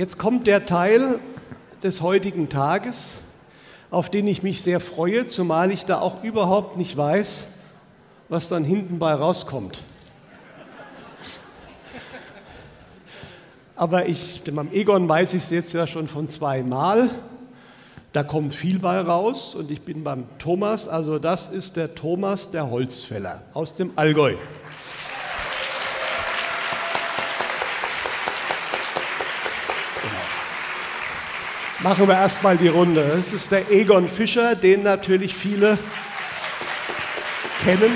Jetzt kommt der Teil des heutigen Tages, auf den ich mich sehr freue, zumal ich da auch überhaupt nicht weiß, was dann hinten bei rauskommt. Aber ich, beim Egon weiß ich es jetzt ja schon von zweimal. Da kommt viel bei raus und ich bin beim Thomas, also das ist der Thomas der Holzfäller aus dem Allgäu. Machen wir erstmal die Runde. Das ist der Egon Fischer, den natürlich viele kennen.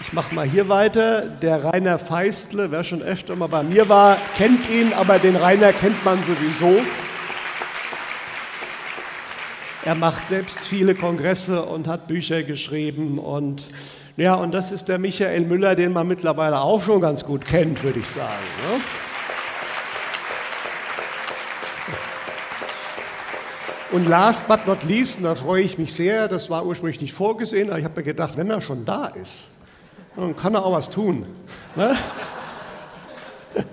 Ich mache mal hier weiter. Der Rainer Feistle, wer schon öfter mal bei mir war, kennt ihn, aber den Rainer kennt man sowieso. Er macht selbst viele Kongresse und hat Bücher geschrieben und ja, und das ist der Michael Müller, den man mittlerweile auch schon ganz gut kennt, würde ich sagen. Ne? Und last but not least, und da freue ich mich sehr, das war ursprünglich nicht vorgesehen, aber ich habe mir gedacht, wenn er schon da ist, dann kann er auch was tun. Ne?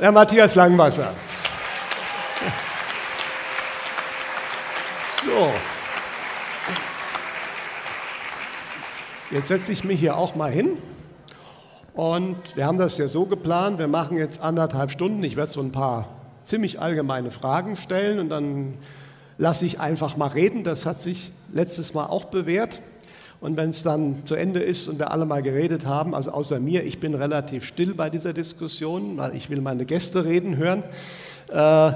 Der Matthias Langwasser. So. Jetzt setze ich mich hier auch mal hin. Und wir haben das ja so geplant, wir machen jetzt anderthalb Stunden. Ich werde so ein paar ziemlich allgemeine Fragen stellen und dann lasse ich einfach mal reden. Das hat sich letztes Mal auch bewährt. Und wenn es dann zu Ende ist und wir alle mal geredet haben, also außer mir, ich bin relativ still bei dieser Diskussion, weil ich will meine Gäste reden hören, äh,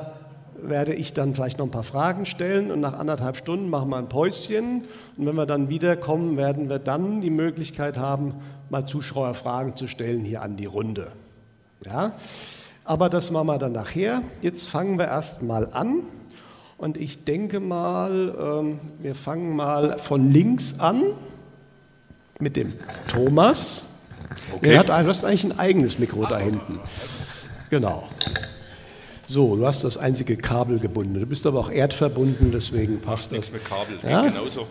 werde ich dann vielleicht noch ein paar Fragen stellen und nach anderthalb Stunden machen wir ein Päuschen. Und wenn wir dann wiederkommen, werden wir dann die Möglichkeit haben, mal Zuschauerfragen zu stellen hier an die Runde. Ja? Aber das machen wir dann nachher. Jetzt fangen wir erst mal an. Und ich denke mal, ähm, wir fangen mal von links an mit dem Thomas. Okay. Er hat, du hast eigentlich ein eigenes Mikro da hinten. Genau. So, du hast das einzige Kabel gebunden. Du bist aber auch erdverbunden, deswegen passt das. Mit Kabel, ja? genauso.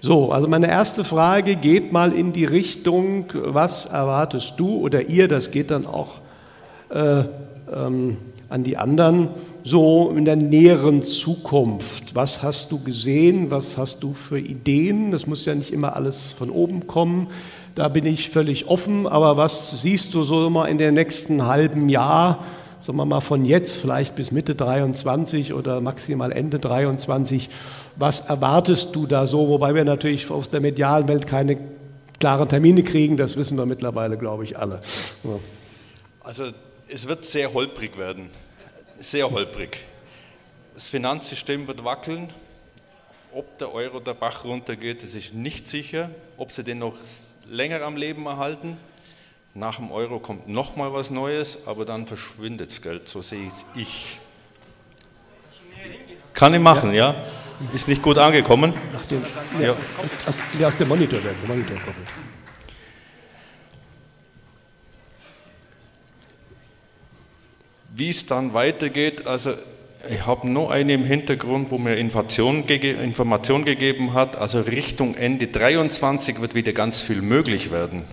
So, also meine erste Frage geht mal in die Richtung, was erwartest du oder ihr, das geht dann auch äh, ähm, an die anderen, so in der näheren Zukunft. Was hast du gesehen, was hast du für Ideen? Das muss ja nicht immer alles von oben kommen. Da bin ich völlig offen, aber was siehst du so mal in den nächsten halben Jahr? Sagen wir mal von jetzt vielleicht bis Mitte 23 oder maximal Ende 23, was erwartest du da so? Wobei wir natürlich aus der medialen Welt keine klaren Termine kriegen, das wissen wir mittlerweile, glaube ich, alle. Ja. Also es wird sehr holprig werden, sehr holprig. Das Finanzsystem wird wackeln. Ob der Euro der Bach runtergeht, das ist nicht sicher. Ob sie den noch länger am Leben erhalten, nach dem Euro kommt nochmal was Neues, aber dann verschwindet das Geld, so sehe ich Kann ich machen, ja? Ist nicht gut angekommen? Nach dem, ja. Aus, ja, aus dem Monitor, der Monitor koppelt. Wie es dann weitergeht, also ich habe nur eine im Hintergrund, wo mir Information, Information gegeben hat, also Richtung Ende 23 wird wieder ganz viel möglich werden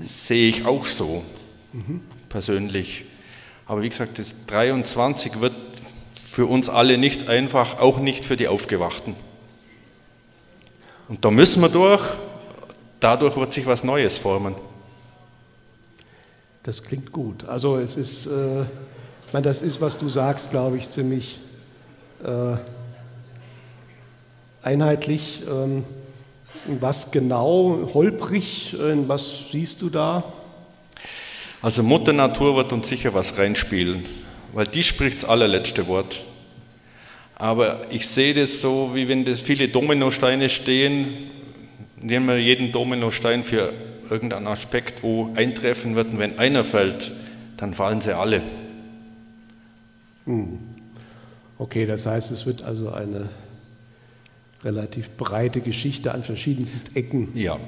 sehe ich auch so, mhm. persönlich. Aber wie gesagt, das 23 wird für uns alle nicht einfach, auch nicht für die Aufgewachten. Und da müssen wir durch, dadurch wird sich was Neues formen. Das klingt gut. Also es ist, äh, ich meine, das ist, was du sagst, glaube ich, ziemlich äh, einheitlich. Ähm, was genau, holprig, was siehst du da? Also Mutter Natur wird uns sicher was reinspielen, weil die spricht das allerletzte Wort. Aber ich sehe das so, wie wenn das viele Dominosteine stehen, nehmen wir jeden Dominostein für irgendeinen Aspekt, wo eintreffen wird und wenn einer fällt, dann fallen sie alle. Hm. Okay, das heißt, es wird also eine relativ breite Geschichte an verschiedensten Ecken. Ja,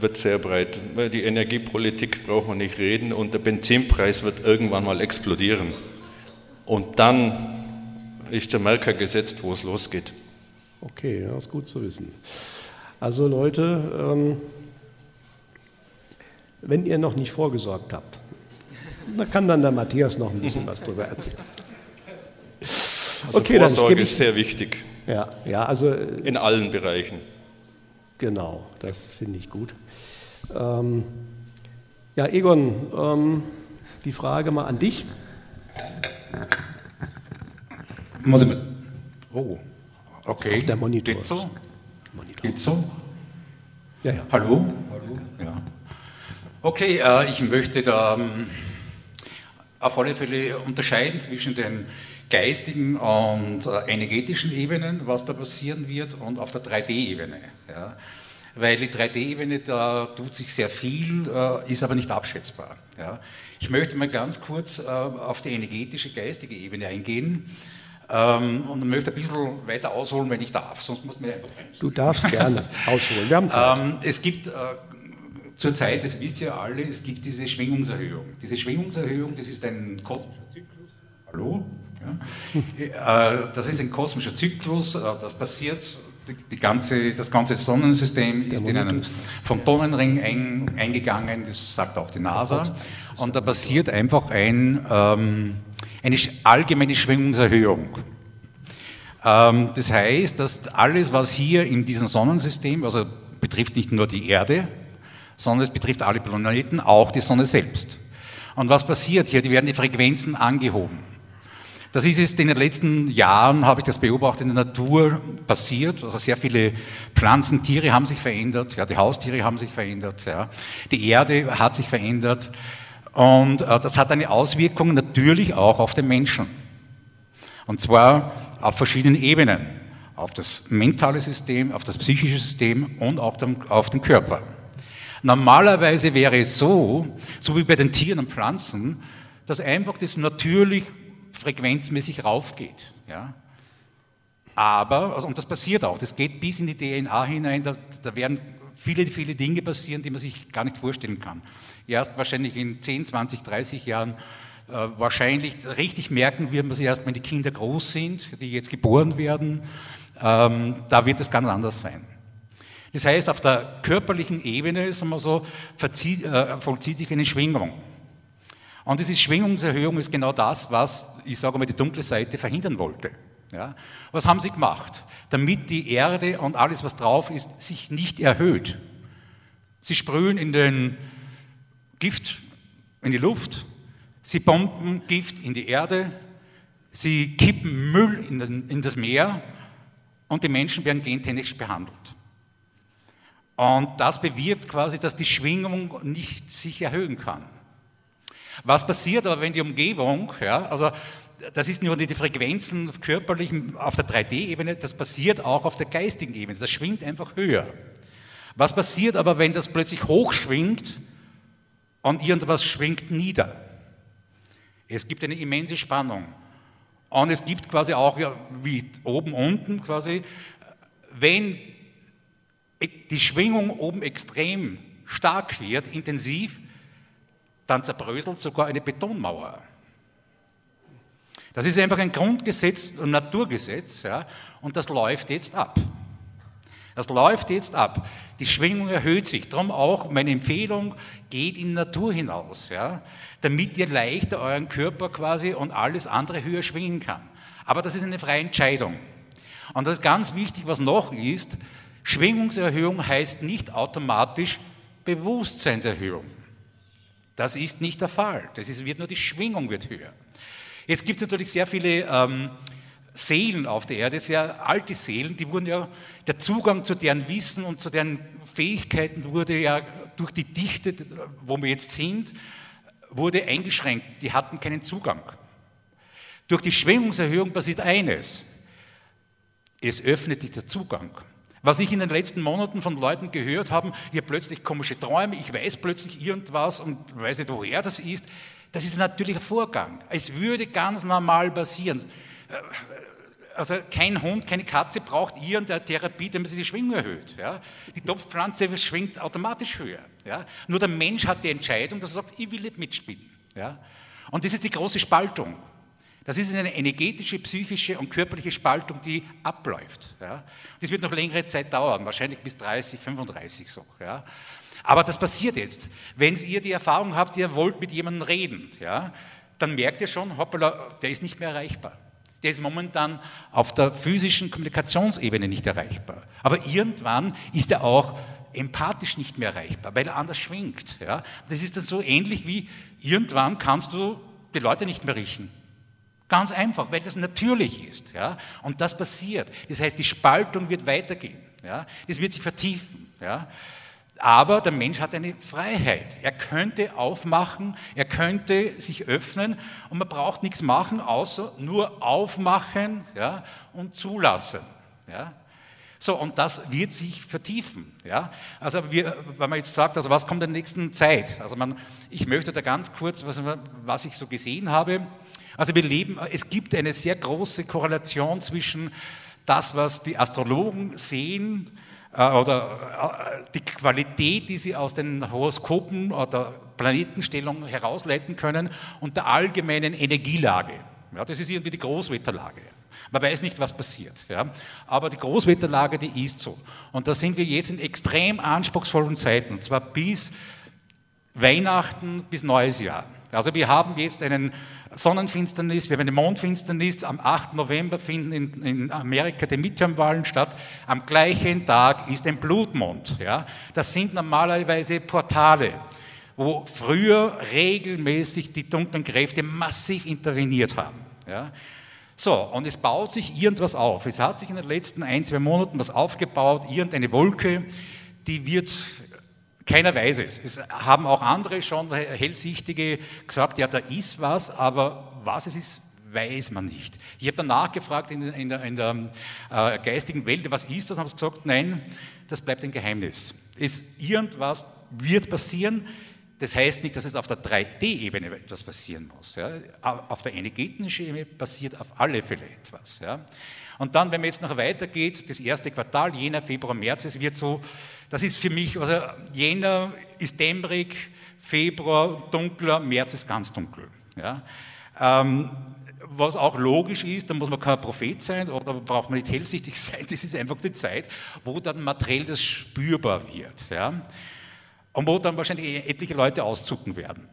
wird sehr breit. Die Energiepolitik braucht man nicht reden und der Benzinpreis wird irgendwann mal explodieren. Und dann ist der Merker gesetzt, wo es losgeht. Okay, das ist gut zu wissen. Also Leute, ähm, wenn ihr noch nicht vorgesorgt habt. Da kann dann der Matthias noch ein bisschen was drüber erzählen. Also okay, Vorsorge ist sehr wichtig. Ja, ja, also in allen Bereichen. Genau, das finde ich gut. Ähm, ja, Egon, ähm, die Frage mal an dich. Muss ich mit? Oh, okay. Der Monitor. Geht so? Monitor. Geht so? Ja, ja. Hallo? Hallo? Ja. Okay, äh, ich möchte da ähm, auf alle Fälle unterscheiden zwischen den geistigen und äh, energetischen Ebenen, was da passieren wird, und auf der 3D-Ebene. Ja. Weil die 3D-Ebene, da tut sich sehr viel, äh, ist aber nicht abschätzbar. Ja. Ich möchte mal ganz kurz äh, auf die energetische, geistige Ebene eingehen. Ähm, und möchte ein bisschen weiter ausholen, wenn ich darf, sonst muss mir einfach bremsen. Du darfst gerne ausholen, wir haben Zeit. Ähm, es gibt äh, zurzeit, das wisst ihr alle, es gibt diese Schwingungserhöhung. Diese Schwingungserhöhung, das ist ein kosmischer Zyklus. Hallo? Äh, das ist ein kosmischer Zyklus, äh, das passiert, die ganze, das ganze Sonnensystem ist in einen Photonenring ein, eingegangen, das sagt auch die NASA. Und da passiert einfach ein, ähm, eine allgemeine Schwingungserhöhung. Ähm, das heißt, dass alles, was hier in diesem Sonnensystem, also betrifft nicht nur die Erde, sondern es betrifft alle Planeten, auch die Sonne selbst. Und was passiert hier? Die werden die Frequenzen angehoben. Das ist jetzt in den letzten Jahren, habe ich das beobachtet, in der Natur passiert. Also sehr viele Pflanzen, Tiere haben sich verändert, ja, die Haustiere haben sich verändert, ja, die Erde hat sich verändert. Und äh, das hat eine Auswirkung natürlich auch auf den Menschen. Und zwar auf verschiedenen Ebenen. Auf das mentale System, auf das psychische System und auch auf den Körper. Normalerweise wäre es so, so wie bei den Tieren und Pflanzen, dass einfach das natürlich frequenzmäßig raufgeht. Ja? Aber, also, und das passiert auch, das geht bis in die DNA hinein, da, da werden viele, viele Dinge passieren, die man sich gar nicht vorstellen kann. Erst wahrscheinlich in 10, 20, 30 Jahren äh, wahrscheinlich richtig merken wird man sie erst, wenn die Kinder groß sind, die jetzt geboren werden. Ähm, da wird es ganz anders sein. Das heißt, auf der körperlichen Ebene sagen wir so, äh, vollzieht sich eine Schwingung. Und diese Schwingungserhöhung ist genau das, was, ich sage mal, die dunkle Seite verhindern wollte. Ja? Was haben sie gemacht? Damit die Erde und alles, was drauf ist, sich nicht erhöht. Sie sprühen in den Gift in die Luft, sie bomben Gift in die Erde, sie kippen Müll in, den, in das Meer und die Menschen werden gentechnisch behandelt. Und das bewirkt quasi, dass die Schwingung nicht sich erhöhen kann. Was passiert aber, wenn die Umgebung, ja, also das ist nur die Frequenzen körperlich auf der 3D-Ebene, das passiert auch auf der geistigen Ebene, das schwingt einfach höher. Was passiert aber, wenn das plötzlich hochschwingt und irgendwas schwingt nieder? Es gibt eine immense Spannung. Und es gibt quasi auch, ja, wie oben, unten quasi, wenn die Schwingung oben extrem stark wird, intensiv, dann zerbröselt sogar eine Betonmauer. Das ist einfach ein Grundgesetz, ein Naturgesetz, ja, und das läuft jetzt ab. Das läuft jetzt ab. Die Schwingung erhöht sich. Darum auch meine Empfehlung, geht in Natur hinaus, ja, damit ihr leichter euren Körper quasi und alles andere höher schwingen kann. Aber das ist eine freie Entscheidung. Und das ist ganz wichtig, was noch ist, Schwingungserhöhung heißt nicht automatisch Bewusstseinserhöhung. Das ist nicht der Fall. Das ist, wird nur die Schwingung wird höher. Es gibt natürlich sehr viele ähm, Seelen auf der Erde, sehr alte Seelen, die wurden ja, der Zugang zu deren Wissen und zu deren Fähigkeiten wurde ja durch die Dichte, wo wir jetzt sind, wurde eingeschränkt. Die hatten keinen Zugang. Durch die Schwingungserhöhung passiert eines. Es öffnet sich der Zugang. Was ich in den letzten Monaten von Leuten gehört habe, habe plötzlich komische Träume, ich weiß plötzlich irgendwas und weiß nicht, woher das ist, das ist ein natürlicher Vorgang. Es würde ganz normal passieren. Äh, also kein Hund, keine Katze braucht irgendeine Therapie, damit sie die Schwingung erhöht. Ja? Die Topfpflanze schwingt automatisch höher. Ja? Nur der Mensch hat die Entscheidung, dass er sagt, ich will nicht mitspielen. Ja? Und das ist die große Spaltung. Das ist eine energetische, psychische und körperliche Spaltung, die abläuft. Ja. Das wird noch längere Zeit dauern, wahrscheinlich bis 30, 35 so. Ja. Aber das passiert jetzt. Wenn ihr die Erfahrung habt, ihr wollt mit jemandem reden, ja, dann merkt ihr schon, hoppala, der ist nicht mehr erreichbar. Der ist momentan auf der physischen Kommunikationsebene nicht erreichbar. Aber irgendwann ist er auch empathisch nicht mehr erreichbar, weil er anders schwingt. Ja? Das ist dann so ähnlich wie irgendwann kannst du die Leute nicht mehr riechen. Ganz einfach, weil das natürlich ist. Ja? Und das passiert. Das heißt, die Spaltung wird weitergehen. Ja? Es wird sich vertiefen. Ja? Aber der Mensch hat eine Freiheit. Er könnte aufmachen, er könnte sich öffnen und man braucht nichts machen, außer nur aufmachen ja, und zulassen. Ja. So, und das wird sich vertiefen. Ja? Also, wir, wenn man jetzt sagt, also was kommt in der nächsten Zeit? Also, man, ich möchte da ganz kurz, was, was ich so gesehen habe. Also, wir leben, es gibt eine sehr große Korrelation zwischen das, was die Astrologen sehen, äh, oder äh, die Qualität, die sie aus den Horoskopen oder Planetenstellungen herausleiten können und der allgemeinen Energielage. Ja, das ist irgendwie die Großwetterlage. Man weiß nicht, was passiert. Ja? Aber die Großwetterlage, die ist so. Und da sind wir jetzt in extrem anspruchsvollen Zeiten, und zwar bis Weihnachten, bis Neues Jahr. Also wir haben jetzt einen Sonnenfinsternis, wir haben eine Mondfinsternis. Am 8. November finden in, in Amerika die Midterm-Wahlen statt. Am gleichen Tag ist ein Blutmond. Ja? Das sind normalerweise Portale, wo früher regelmäßig die dunklen Kräfte massiv interveniert haben. Ja? So, und es baut sich irgendwas auf. Es hat sich in den letzten ein, zwei Monaten was aufgebaut, irgendeine Wolke, die wird, keiner weiß es. Es haben auch andere schon, Hellsichtige, gesagt, ja, da ist was, aber was es ist, weiß man nicht. Ich habe dann nachgefragt in, in der, in der äh, geistigen Welt, was ist das? Haben gesagt, nein, das bleibt ein Geheimnis. Es, irgendwas wird passieren, das heißt nicht, dass es auf der 3D-Ebene etwas passieren muss. Ja. Auf der energetischen Ebene passiert auf alle Fälle etwas. Ja. Und dann, wenn man jetzt noch weitergeht, das erste Quartal, Jänner, Februar, März, es wird so, das ist für mich, also Jänner ist dämmerig, Februar dunkler, März ist ganz dunkel. Ja. Ähm, was auch logisch ist, da muss man kein Prophet sein oder braucht man nicht hellsichtig sein, das ist einfach die Zeit, wo dann materiell das spürbar wird. Ja und wo dann wahrscheinlich etliche Leute auszucken werden.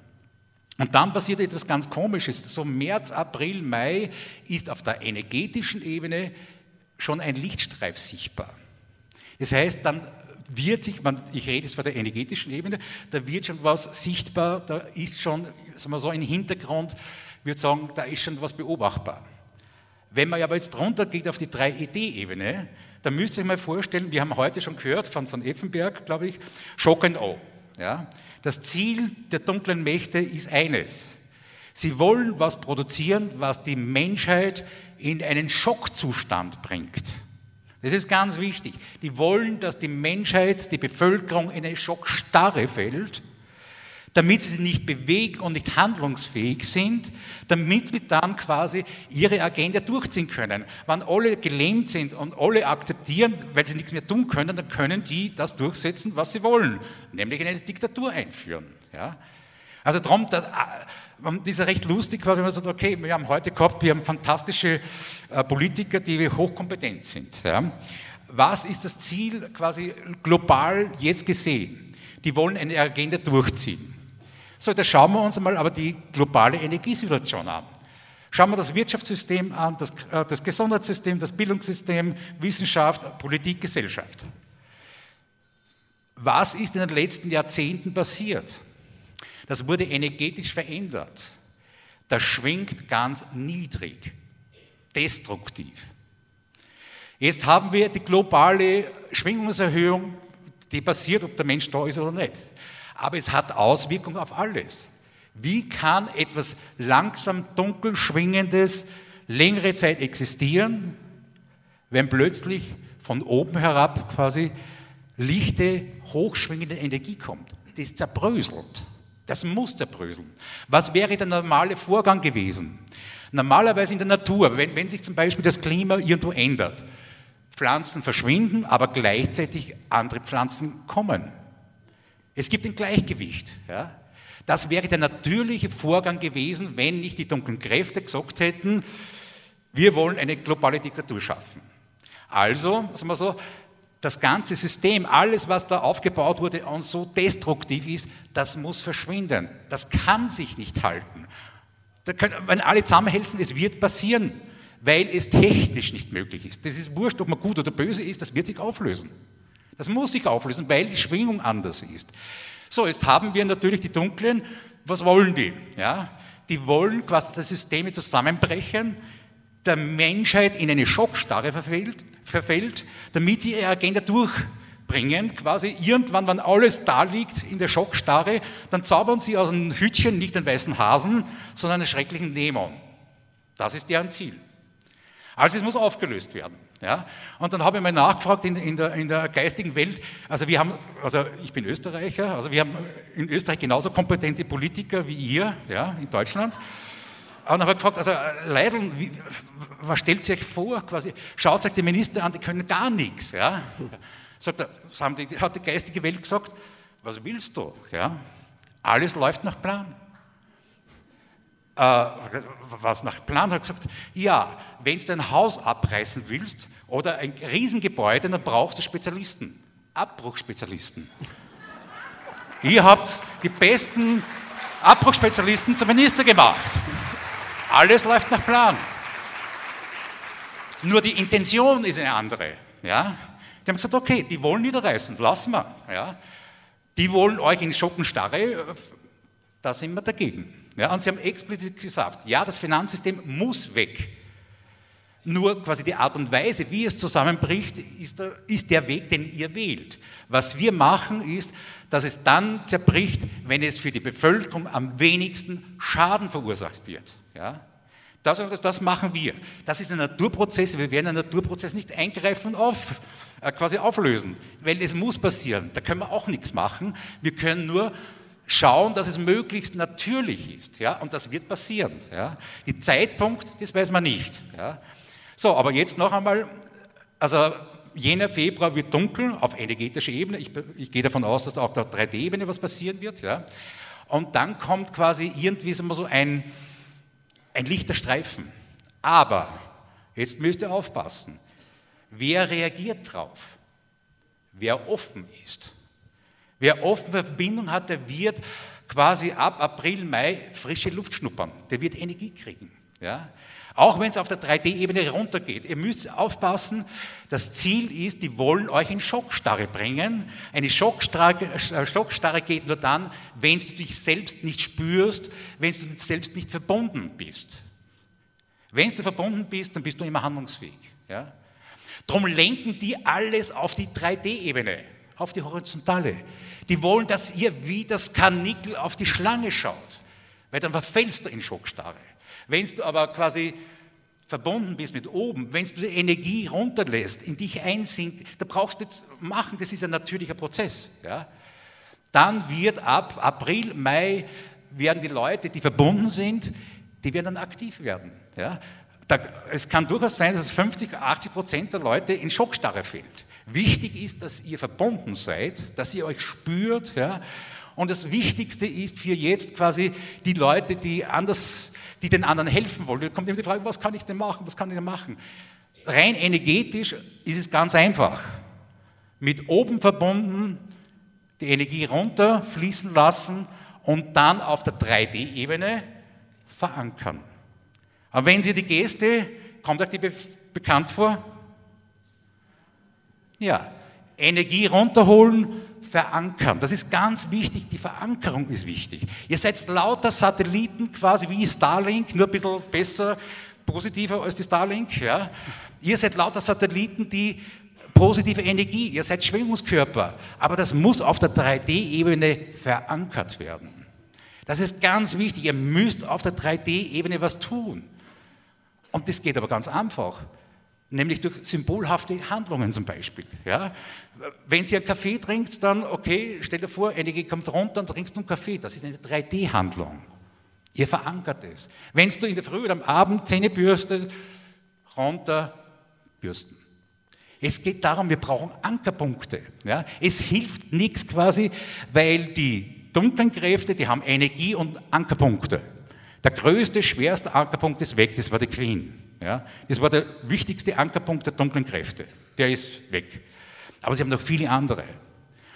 Und dann passiert etwas ganz Komisches. So März, April, Mai ist auf der energetischen Ebene schon ein Lichtstreif sichtbar. Das heißt, dann wird sich, ich rede jetzt von der energetischen Ebene, da wird schon was sichtbar, da ist schon, sagen wir so, ein Hintergrund, ich würde sagen, da ist schon was beobachtbar. Wenn man aber jetzt drunter geht auf die 3ED-Ebene, dann müsst ihr euch mal vorstellen, wir haben heute schon gehört von, von Effenberg, glaube ich, Shock and O. Ja? Das Ziel der dunklen Mächte ist eines. Sie wollen was produzieren, was die Menschheit in einen Schockzustand bringt. Das ist ganz wichtig. Die wollen, dass die Menschheit, die Bevölkerung in eine Schockstarre fällt damit sie nicht bewegen und nicht handlungsfähig sind, damit sie dann quasi ihre Agenda durchziehen können. Wenn alle gelähmt sind und alle akzeptieren, weil sie nichts mehr tun können, dann können die das durchsetzen, was sie wollen, nämlich eine Diktatur einführen. Ja? Also darum, das, äh, ist ja recht lustig, weil man sagt, okay, wir haben heute gehabt, wir haben fantastische äh, Politiker, die hochkompetent sind. Ja? Was ist das Ziel quasi global jetzt gesehen? Die wollen eine Agenda durchziehen. So, da schauen wir uns einmal aber die globale Energiesituation an. Schauen wir das Wirtschaftssystem an, das, äh, das Gesundheitssystem, das Bildungssystem, Wissenschaft, Politik, Gesellschaft. Was ist in den letzten Jahrzehnten passiert? Das wurde energetisch verändert. Das schwingt ganz niedrig, destruktiv. Jetzt haben wir die globale Schwingungserhöhung, die passiert, ob der Mensch da ist oder nicht aber es hat Auswirkungen auf alles. Wie kann etwas langsam dunkel schwingendes längere Zeit existieren, wenn plötzlich von oben herab quasi lichte, hochschwingende Energie kommt? Das zerbröselt. Das muss zerbröseln. Was wäre der normale Vorgang gewesen? Normalerweise in der Natur, wenn, wenn sich zum Beispiel das Klima irgendwo ändert, Pflanzen verschwinden, aber gleichzeitig andere Pflanzen kommen. Es gibt ein Gleichgewicht. Ja? Das wäre der natürliche Vorgang gewesen, wenn nicht die dunklen Kräfte gesagt hätten, wir wollen eine globale Diktatur schaffen. Also, sagen wir so, das ganze System, alles, was da aufgebaut wurde und so destruktiv ist, das muss verschwinden. Das kann sich nicht halten. Da können, wenn alle zusammenhelfen, es wird passieren, weil es technisch nicht möglich ist. Das ist wurscht, ob man gut oder böse ist, das wird sich auflösen. Das muss sich auflösen, weil die Schwingung anders ist. So, jetzt haben wir natürlich die Dunklen. Was wollen die? Ja, die wollen quasi, dass Systeme zusammenbrechen, der Menschheit in eine Schockstarre verfällt, verfällt damit sie ihre Agenda durchbringen. Quasi irgendwann, wenn alles da liegt in der Schockstarre, dann zaubern sie aus einem Hütchen nicht einen weißen Hasen, sondern einen schrecklichen Dämon. Das ist deren Ziel. Also es muss aufgelöst werden. Ja? Und dann habe ich mal nachgefragt in, in, der, in, der, geistigen Welt, also wir haben, also ich bin Österreicher, also wir haben in Österreich genauso kompetente Politiker wie ihr ja, in Deutschland. Und dann habe ich gefragt, also Leidl, wie, was stellt ihr euch vor? Quasi, schaut euch die Minister an, die können gar nichts. Ja? Sagt er, haben die, hat die geistige Welt gesagt, was willst du? Ja? Alles läuft nach Plan. Äh, was nach Plan hat gesagt, ja, wenn du ein Haus abreißen willst oder ein Riesengebäude, dann brauchst du Spezialisten, Abbruchspezialisten. Ihr habt die besten Abbruchspezialisten zum Minister gemacht. Alles läuft nach Plan. Nur die Intention ist eine andere. Ja? Die haben gesagt, okay, die wollen niederreißen, lassen wir. Ja? Die wollen euch in Schockenstarre, da sind wir dagegen. Ja, und sie haben explizit gesagt, ja, das Finanzsystem muss weg. Nur quasi die Art und Weise, wie es zusammenbricht, ist der, ist der Weg, den ihr wählt. Was wir machen, ist, dass es dann zerbricht, wenn es für die Bevölkerung am wenigsten Schaden verursacht wird. Ja? Das, das, machen wir. Das ist ein Naturprozess. Wir werden einen Naturprozess nicht eingreifen und auf, äh, quasi auflösen, weil es muss passieren. Da können wir auch nichts machen. Wir können nur schauen, dass es möglichst natürlich ist. Ja? Und das wird passieren. Ja? Die Zeitpunkt, das weiß man nicht. Ja? So, aber jetzt noch einmal, also jener Februar wird dunkel auf energetischer Ebene. Ich, ich gehe davon aus, dass auch auf 3D-Ebene was passieren wird. Ja? Und dann kommt quasi irgendwie so ein, ein lichter Streifen. Aber, jetzt müsst ihr aufpassen, wer reagiert drauf? Wer offen ist? Wer offene Verbindung hat, der wird quasi ab April, Mai frische Luft schnuppern. Der wird Energie kriegen. Ja? Auch wenn es auf der 3D-Ebene runtergeht. Ihr müsst aufpassen, das Ziel ist, die wollen euch in Schockstarre bringen. Eine Schockstarre, äh, Schockstarre geht nur dann, wenn du dich selbst nicht spürst, wenn du selbst nicht verbunden bist. Wenn du verbunden bist, dann bist du immer handlungsfähig. Ja? Darum lenken die alles auf die 3D-Ebene auf die Horizontale. Die wollen, dass ihr wie das Karnickel auf die Schlange schaut, weil dann verfällst du in Schockstarre. Wenn du aber quasi verbunden bist mit oben, wenn du die Energie runterlässt, in dich einsinkt, da brauchst du nicht machen, das ist ein natürlicher Prozess. Ja? Dann wird ab April, Mai, werden die Leute, die verbunden sind, die werden dann aktiv werden. Ja? Da, es kann durchaus sein, dass 50, 80 Prozent der Leute in Schockstarre fällt. Wichtig ist, dass ihr verbunden seid, dass ihr euch spürt. Ja? Und das Wichtigste ist für jetzt quasi die Leute, die, anders, die den anderen helfen wollen. Da kommt immer die Frage, was kann ich denn machen, was kann ich denn machen? Rein energetisch ist es ganz einfach. Mit oben verbunden, die Energie runterfließen lassen und dann auf der 3D-Ebene verankern. Aber wenn Sie die Geste, kommt euch die bekannt vor? Ja, Energie runterholen, verankern. Das ist ganz wichtig, die Verankerung ist wichtig. Ihr seid lauter Satelliten quasi wie Starlink, nur ein bisschen besser, positiver als die Starlink. Ja. Ihr seid lauter Satelliten, die positive Energie, ihr seid Schwingungskörper, aber das muss auf der 3D-Ebene verankert werden. Das ist ganz wichtig, ihr müsst auf der 3D-Ebene was tun. Und das geht aber ganz einfach nämlich durch symbolhafte Handlungen zum Beispiel. Ja? Wenn Sie einen Kaffee trinkt, dann, okay, stell dir vor, Energie kommt runter und trinkst einen Kaffee. Das ist eine 3D-Handlung. Ihr verankert es. Wenn du in der Früh oder am Abend Zähne bürstet, runter bürsten. Es geht darum, wir brauchen Ankerpunkte. Ja? Es hilft nichts quasi, weil die dunklen Kräfte, die haben Energie und Ankerpunkte. Der größte, schwerste Ankerpunkt ist weg, das war die Queen. Ja? Das war der wichtigste Ankerpunkt der dunklen Kräfte. Der ist weg. Aber sie haben noch viele andere.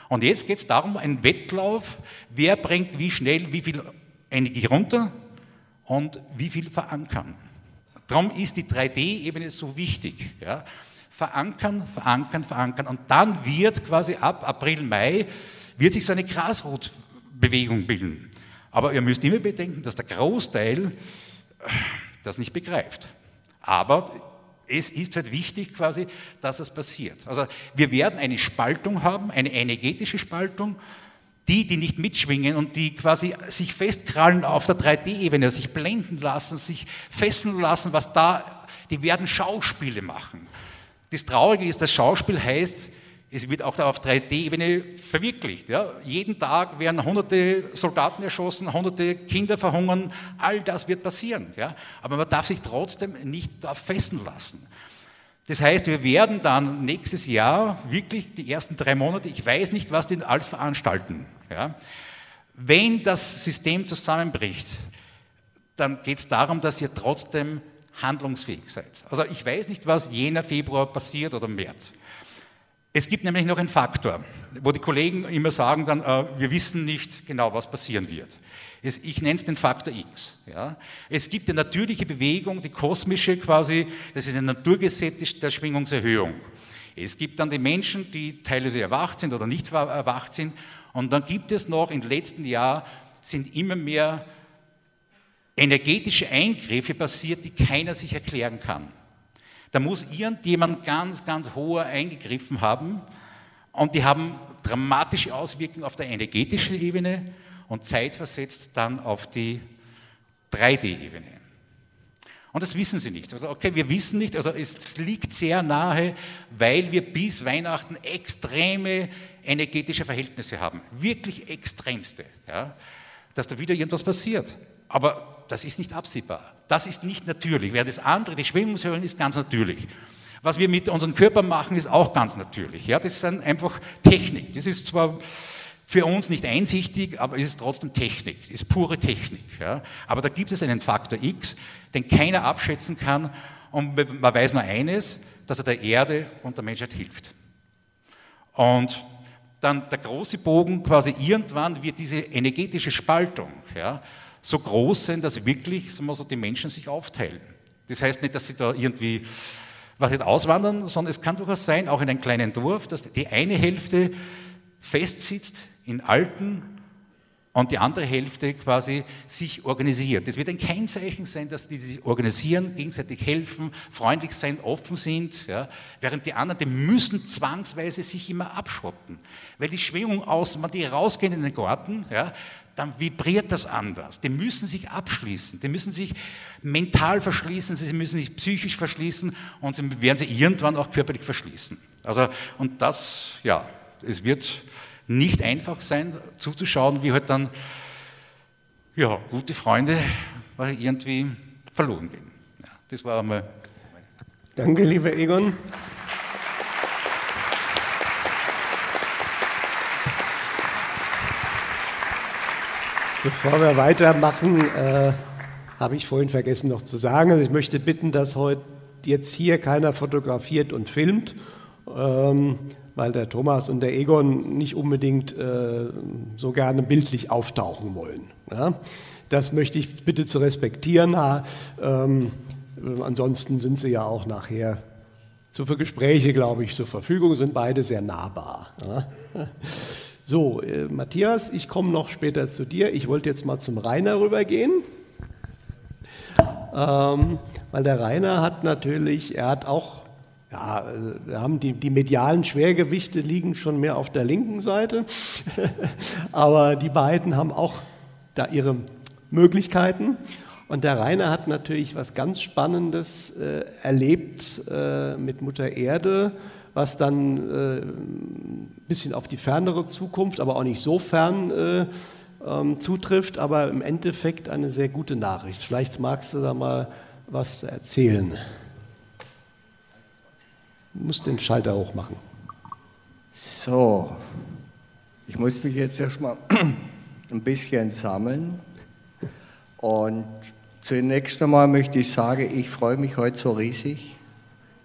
Und jetzt geht es darum, ein Wettlauf, wer bringt wie schnell wie viel Energie runter und wie viel verankern. Darum ist die 3D-Ebene so wichtig. Ja. Verankern, verankern, verankern. Und dann wird quasi ab April, Mai, wird sich so eine Grasrotbewegung bilden. Aber ihr müsst immer bedenken, dass der Großteil das nicht begreift. Aber es ist halt wichtig quasi, dass es passiert. Also wir werden eine Spaltung haben, eine energetische Spaltung, die, die nicht mitschwingen und die quasi sich festkrallen auf der 3D-Ebene, sich blenden lassen, sich fesseln lassen, was da, die werden Schauspiele machen. Das Traurige ist, das Schauspiel heißt, es wird auch da auf 3D-Ebene verwirklicht. Ja. Jeden Tag werden hunderte Soldaten erschossen, hunderte Kinder verhungern, all das wird passieren. Ja. Aber man darf sich trotzdem nicht da fesseln lassen. Das heißt, wir werden dann nächstes Jahr wirklich die ersten drei Monate, ich weiß nicht, was die alles veranstalten. Ja. Wenn das System zusammenbricht, dann geht es darum, dass ihr trotzdem handlungsfähig seid. Also ich weiß nicht, was jener Februar passiert oder März. Es gibt nämlich noch einen Faktor, wo die Kollegen immer sagen dann, äh, wir wissen nicht genau, was passieren wird. Es, ich nenne es den Faktor X. Ja. Es gibt eine natürliche Bewegung, die kosmische quasi, das ist ein Naturgesetz der Schwingungserhöhung. Es gibt dann die Menschen, die teilweise erwacht sind oder nicht erwacht sind. Und dann gibt es noch, im letzten Jahr sind immer mehr energetische Eingriffe passiert, die keiner sich erklären kann. Da muss irgendjemand ganz, ganz hoher eingegriffen haben und die haben dramatische Auswirkungen auf der energetischen Ebene und zeitversetzt dann auf die 3D-Ebene. Und das wissen sie nicht. Also, okay, wir wissen nicht, also es liegt sehr nahe, weil wir bis Weihnachten extreme energetische Verhältnisse haben. Wirklich extremste. Ja? Dass da wieder irgendwas passiert. Aber das ist nicht absehbar. Das ist nicht natürlich. Während das andere, die Schwingungshöhlen, ist ganz natürlich. Was wir mit unserem Körper machen, ist auch ganz natürlich. Ja, das ist einfach Technik. Das ist zwar für uns nicht einsichtig, aber es ist trotzdem Technik, es ist pure Technik. Ja. Aber da gibt es einen Faktor X, den keiner abschätzen kann und man weiß nur eines, dass er der Erde und der Menschheit hilft. Und dann der große Bogen, quasi irgendwann wird diese energetische Spaltung, ja, so groß sein, dass wirklich sagen wir so, die Menschen sich aufteilen. Das heißt nicht, dass sie da irgendwie was nicht auswandern, sondern es kann durchaus sein, auch in einem kleinen Dorf, dass die eine Hälfte festsitzt in Alten und die andere Hälfte quasi sich organisiert. Das wird ein Kennzeichen sein, dass die sich organisieren, gegenseitig helfen, freundlich sein, offen sind, ja, während die anderen, die müssen zwangsweise sich immer abschotten, weil die Schwingung aus, wenn die rausgehen in den Garten, ja, dann vibriert das anders. Die müssen sich abschließen, die müssen sich mental verschließen, sie müssen sich psychisch verschließen und sie werden sie irgendwann auch körperlich verschließen. Also, und das, ja, es wird nicht einfach sein, zuzuschauen, wie halt dann, ja, gute Freunde irgendwie verloren gehen. Ja, das war einmal. Danke, lieber Egon. Bevor wir weitermachen, äh, habe ich vorhin vergessen noch zu sagen, also ich möchte bitten, dass heute jetzt hier keiner fotografiert und filmt, ähm, weil der Thomas und der Egon nicht unbedingt äh, so gerne bildlich auftauchen wollen. Ja? Das möchte ich bitte zu respektieren. Ähm, ansonsten sind sie ja auch nachher so für Gespräche, glaube ich, zur Verfügung, sind beide sehr nahbar. Ja? So, äh, Matthias, ich komme noch später zu dir. Ich wollte jetzt mal zum Rainer rübergehen. Ähm, weil der Rainer hat natürlich, er hat auch, ja, äh, wir haben die, die medialen Schwergewichte liegen schon mehr auf der linken Seite, aber die beiden haben auch da ihre Möglichkeiten. Und der Rainer hat natürlich was ganz Spannendes äh, erlebt äh, mit Mutter Erde was dann äh, ein bisschen auf die fernere Zukunft, aber auch nicht so fern äh, ähm, zutrifft, aber im Endeffekt eine sehr gute Nachricht. Vielleicht magst du da mal was erzählen. Du musst den Schalter hochmachen. So, ich muss mich jetzt erstmal ein bisschen sammeln. Und zunächst einmal möchte ich sagen, ich freue mich heute so riesig.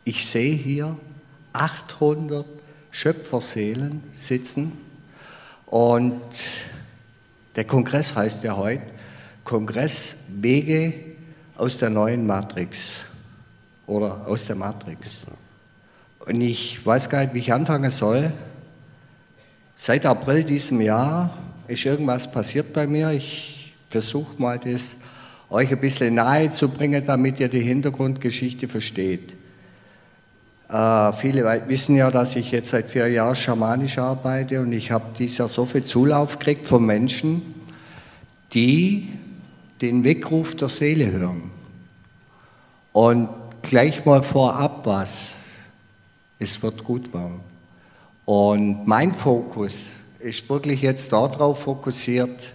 Ich sehe hier 800 Schöpferseelen sitzen. Und der Kongress heißt ja heute Kongress Wege aus der neuen Matrix oder aus der Matrix. Und ich weiß gar nicht, wie ich anfangen soll. Seit April diesem Jahr ist irgendwas passiert bei mir. Ich versuche mal das euch ein bisschen nahe zu bringen, damit ihr die Hintergrundgeschichte versteht. Äh, viele wissen ja, dass ich jetzt seit vier Jahren schamanisch arbeite und ich habe dieses Jahr so viel Zulauf gekriegt von Menschen, die den Weckruf der Seele hören. Und gleich mal vorab was, es wird gut werden. Und mein Fokus ist wirklich jetzt darauf fokussiert,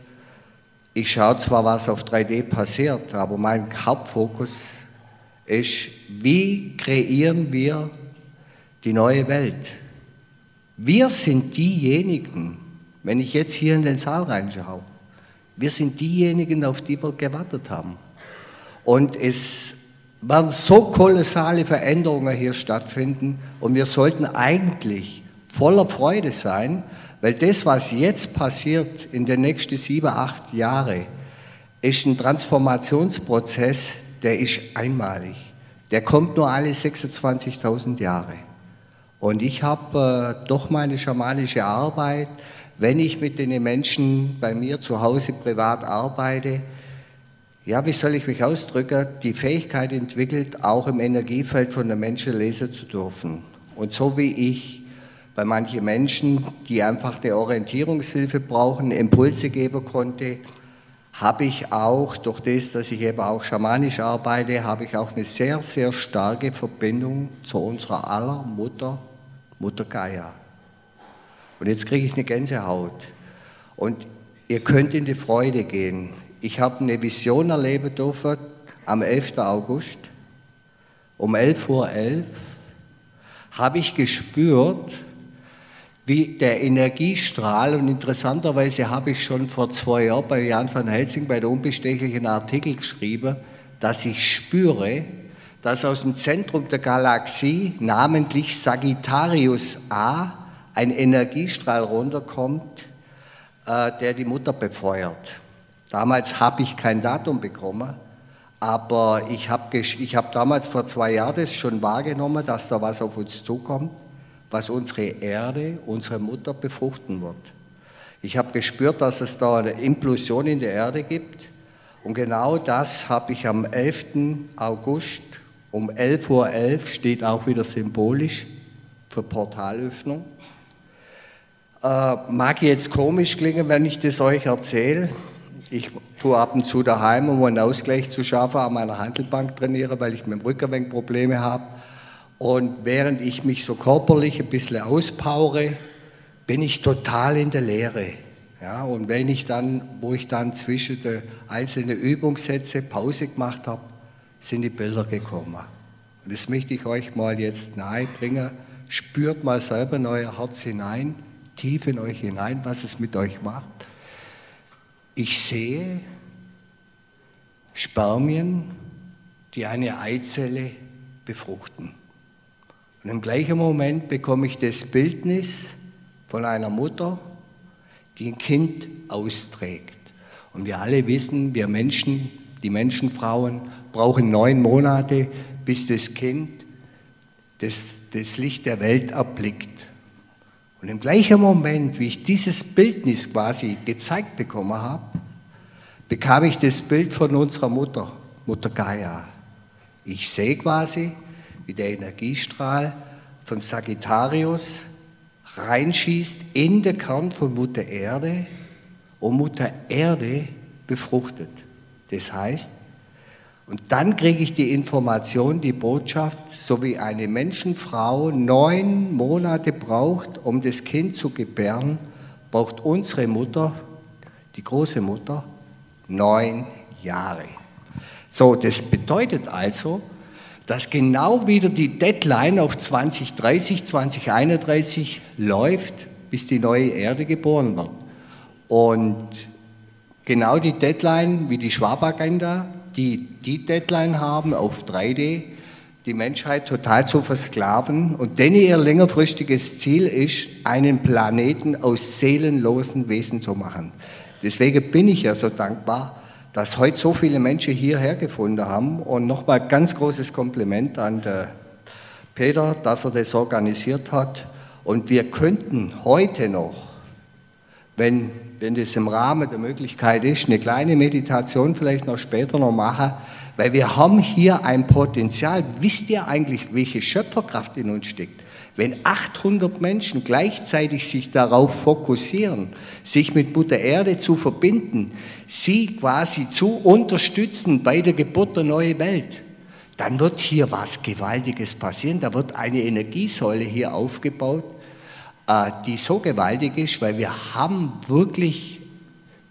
ich schaue zwar, was auf 3D passiert, aber mein Hauptfokus ist, wie kreieren wir die neue Welt? Wir sind diejenigen, wenn ich jetzt hier in den Saal reinschaue, wir sind diejenigen, auf die wir gewartet haben. Und es werden so kolossale Veränderungen hier stattfinden und wir sollten eigentlich voller Freude sein, weil das, was jetzt passiert in den nächsten sieben, acht Jahren, ist ein Transformationsprozess, der ist einmalig. Der kommt nur alle 26.000 Jahre. Und ich habe äh, doch meine schamanische Arbeit, wenn ich mit den Menschen bei mir zu Hause privat arbeite, ja, wie soll ich mich ausdrücken, die Fähigkeit entwickelt, auch im Energiefeld von den Menschen lesen zu dürfen. Und so wie ich bei manchen Menschen, die einfach eine Orientierungshilfe brauchen, Impulse geben konnte, habe ich auch, durch das, dass ich eben auch schamanisch arbeite, habe ich auch eine sehr, sehr starke Verbindung zu unserer aller Mutter, Mutter Gaia. Und jetzt kriege ich eine Gänsehaut. Und ihr könnt in die Freude gehen. Ich habe eine Vision erleben dürfen am 11. August um 11.11 Uhr. .11 habe ich gespürt, wie der Energiestrahl, und interessanterweise habe ich schon vor zwei Jahren bei Jan van Helsing bei der unbestechlichen Artikel geschrieben, dass ich spüre, dass aus dem Zentrum der Galaxie, namentlich Sagittarius A, ein Energiestrahl runterkommt, äh, der die Mutter befeuert. Damals habe ich kein Datum bekommen, aber ich habe hab damals vor zwei Jahren das schon wahrgenommen, dass da was auf uns zukommt was unsere Erde, unsere Mutter befruchten wird. Ich habe gespürt, dass es da eine Implosion in der Erde gibt. Und genau das habe ich am 11. August um 11.11 Uhr, .11, steht auch wieder symbolisch für Portalöffnung. Äh, mag jetzt komisch klingen, wenn ich das euch erzähle. Ich tue ab und zu daheim, um einen Ausgleich zu schaffen, an meiner Handelbank trainiere, weil ich mit dem Rücken Probleme habe. Und während ich mich so körperlich ein bisschen auspowere, bin ich total in der Leere. Ja, und wenn ich dann, wo ich dann zwischen den einzelnen Übungssätze Pause gemacht habe, sind die Bilder gekommen. Und das möchte ich euch mal jetzt nahe bringen. Spürt mal selber in euer Herz hinein, tief in euch hinein, was es mit euch macht. Ich sehe Spermien, die eine Eizelle befruchten. Und im gleichen Moment bekomme ich das Bildnis von einer Mutter, die ein Kind austrägt. Und wir alle wissen, wir Menschen, die Menschenfrauen, brauchen neun Monate, bis das Kind das, das Licht der Welt erblickt. Und im gleichen Moment, wie ich dieses Bildnis quasi gezeigt bekommen habe, bekam ich das Bild von unserer Mutter, Mutter Gaia. Ich sehe quasi, wie der Energiestrahl vom Sagittarius reinschießt in den Kern von Mutter Erde und Mutter Erde befruchtet. Das heißt, und dann kriege ich die Information, die Botschaft, so wie eine Menschenfrau neun Monate braucht, um das Kind zu gebären, braucht unsere Mutter, die große Mutter, neun Jahre. So, das bedeutet also, dass genau wieder die Deadline auf 2030, 2031 läuft, bis die neue Erde geboren wird. Und genau die Deadline wie die Schwab-Agenda, die die Deadline haben auf 3D, die Menschheit total zu versklaven. Und denn ihr längerfristiges Ziel ist, einen Planeten aus seelenlosen Wesen zu machen. Deswegen bin ich ja so dankbar, dass heute so viele Menschen hierher gefunden haben. Und nochmal ganz großes Kompliment an Peter, dass er das organisiert hat. Und wir könnten heute noch, wenn, wenn das im Rahmen der Möglichkeit ist, eine kleine Meditation vielleicht noch später noch machen, weil wir haben hier ein Potenzial. Wisst ihr eigentlich, welche Schöpferkraft in uns steckt? Wenn 800 Menschen gleichzeitig sich darauf fokussieren, sich mit Mutter Erde zu verbinden, sie quasi zu unterstützen bei der Geburt der neuen Welt, dann wird hier was Gewaltiges passieren. Da wird eine Energiesäule hier aufgebaut, die so gewaltig ist, weil wir haben wirklich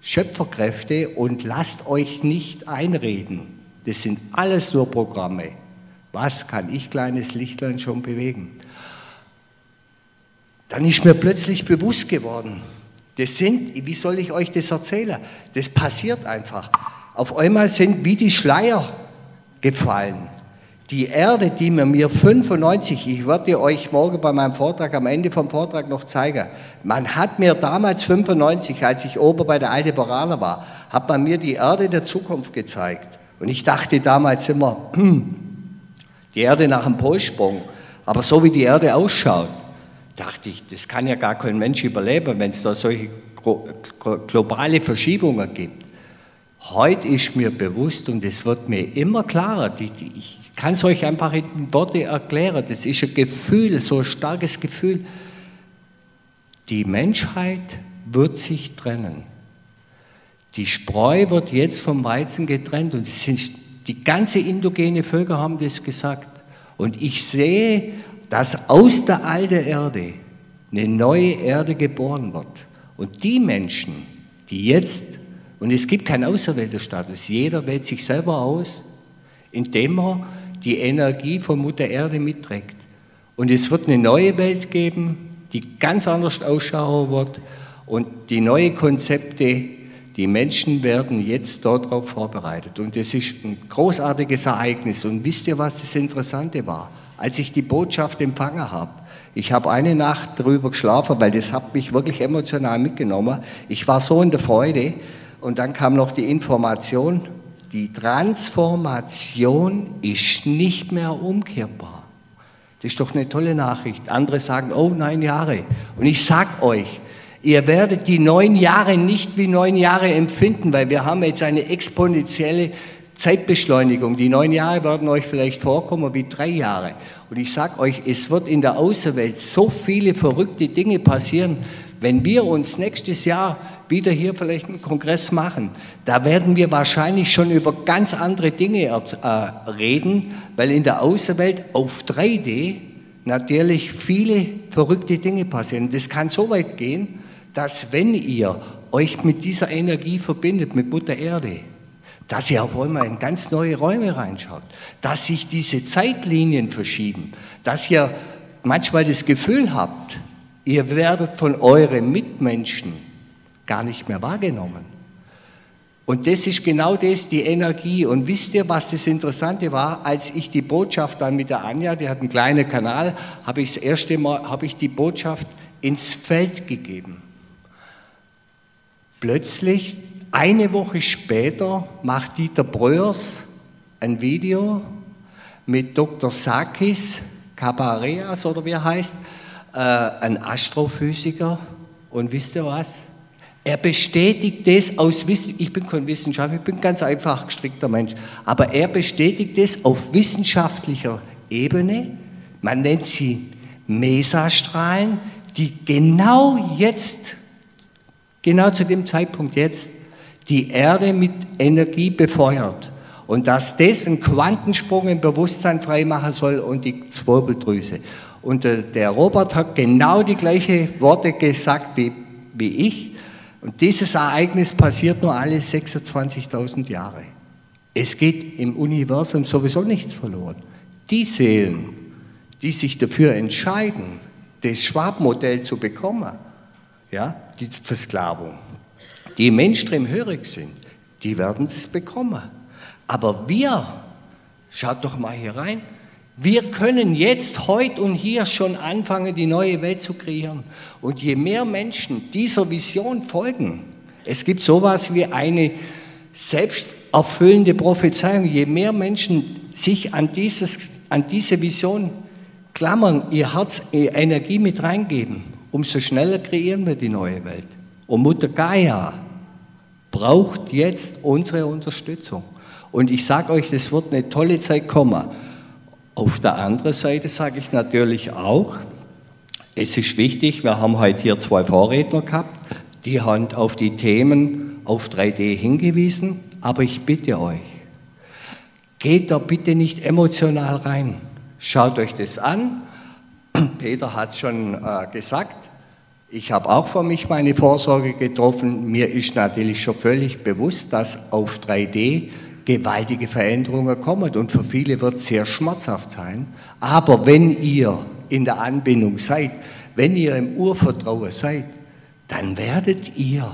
Schöpferkräfte und lasst euch nicht einreden das sind alles nur Programme. Was kann ich, kleines Lichtlein, schon bewegen? Dann ist mir plötzlich bewusst geworden, das sind, wie soll ich euch das erzählen? Das passiert einfach. Auf einmal sind wie die Schleier gefallen. Die Erde, die mir mir 95, ich werde euch morgen bei meinem Vortrag, am Ende vom Vortrag noch zeigen, man hat mir damals 95, als ich oben bei der Aldebaraner war, hat man mir die Erde der Zukunft gezeigt. Und ich dachte damals immer, die Erde nach dem Polsprung, aber so wie die Erde ausschaut, dachte ich, das kann ja gar kein Mensch überleben, wenn es da solche globale Verschiebungen gibt. Heute ist mir bewusst und es wird mir immer klarer, ich kann es euch einfach in Worte erklären, das ist ein Gefühl, so ein starkes Gefühl. Die Menschheit wird sich trennen. Die Spreu wird jetzt vom Weizen getrennt und sind, die ganze indogene Völker haben das gesagt. Und ich sehe, dass aus der alten Erde eine neue Erde geboren wird. Und die Menschen, die jetzt, und es gibt keinen Auserwählterstatus, jeder wählt sich selber aus, indem er die Energie von Mutter Erde mitträgt. Und es wird eine neue Welt geben, die ganz anders ausschauen wird und die neue Konzepte die Menschen werden jetzt darauf vorbereitet. Und es ist ein großartiges Ereignis. Und wisst ihr, was das Interessante war? Als ich die Botschaft empfangen habe, ich habe eine Nacht darüber geschlafen, weil das hat mich wirklich emotional mitgenommen. Ich war so in der Freude und dann kam noch die Information, die Transformation ist nicht mehr umkehrbar. Das ist doch eine tolle Nachricht. Andere sagen, oh, neun Jahre. Und ich sag euch, Ihr werdet die neun Jahre nicht wie neun Jahre empfinden, weil wir haben jetzt eine exponentielle Zeitbeschleunigung. Die neun Jahre werden euch vielleicht vorkommen wie drei Jahre. Und ich sage euch, es wird in der Außenwelt so viele verrückte Dinge passieren. Wenn wir uns nächstes Jahr wieder hier vielleicht einen Kongress machen, da werden wir wahrscheinlich schon über ganz andere Dinge äh, reden, weil in der Außenwelt auf 3D natürlich viele verrückte Dinge passieren. Das kann so weit gehen, dass wenn ihr euch mit dieser Energie verbindet, mit Mutter Erde, dass ihr auf einmal in ganz neue Räume reinschaut, dass sich diese Zeitlinien verschieben, dass ihr manchmal das Gefühl habt, ihr werdet von euren Mitmenschen gar nicht mehr wahrgenommen. Und das ist genau das, die Energie. Und wisst ihr, was das Interessante war? Als ich die Botschaft dann mit der Anja, die hat einen kleinen Kanal, habe ich das erste Mal, habe ich die Botschaft ins Feld gegeben. Plötzlich, eine Woche später, macht Dieter Breuers ein Video mit Dr. Sakis Cabareas oder wie er heißt, äh, ein Astrophysiker. Und wisst ihr was? Er bestätigt das aus Wissen, ich bin kein Wissenschaftler, ich bin ein ganz einfach gestrickter Mensch, aber er bestätigt das auf wissenschaftlicher Ebene. Man nennt sie Mesastrahlen, die genau jetzt genau zu dem Zeitpunkt jetzt die Erde mit Energie befeuert und dass das einen Quantensprung im Bewusstsein freimachen soll und die Zwirbeldrüse. Und der Robert hat genau die gleichen Worte gesagt wie, wie ich. Und dieses Ereignis passiert nur alle 26.000 Jahre. Es geht im Universum sowieso nichts verloren. Die Seelen, die sich dafür entscheiden, das Schwab-Modell zu bekommen, ja, die Versklavung. Die Mainstream hörig sind, die werden es bekommen. Aber wir, schaut doch mal hier rein, Wir können jetzt, heute und hier schon anfangen, die neue Welt zu kreieren. Und je mehr Menschen dieser Vision folgen, es gibt sowas wie eine selbsterfüllende Prophezeiung, je mehr Menschen sich an, dieses, an diese Vision klammern, ihr Herz, ihre Energie mit reingeben, umso schneller kreieren wir die neue Welt. Und Mutter Gaia braucht jetzt unsere Unterstützung. Und ich sage euch, es wird eine tolle Zeit kommen. Auf der anderen Seite sage ich natürlich auch, es ist wichtig, wir haben heute hier zwei Vorredner gehabt, die haben auf die Themen auf 3D hingewiesen, aber ich bitte euch, geht da bitte nicht emotional rein. Schaut euch das an. Peter hat schon äh, gesagt, ich habe auch für mich meine Vorsorge getroffen. Mir ist natürlich schon völlig bewusst, dass auf 3D gewaltige Veränderungen kommen und für viele wird es sehr schmerzhaft sein. Aber wenn ihr in der Anbindung seid, wenn ihr im Urvertrauen seid, dann werdet ihr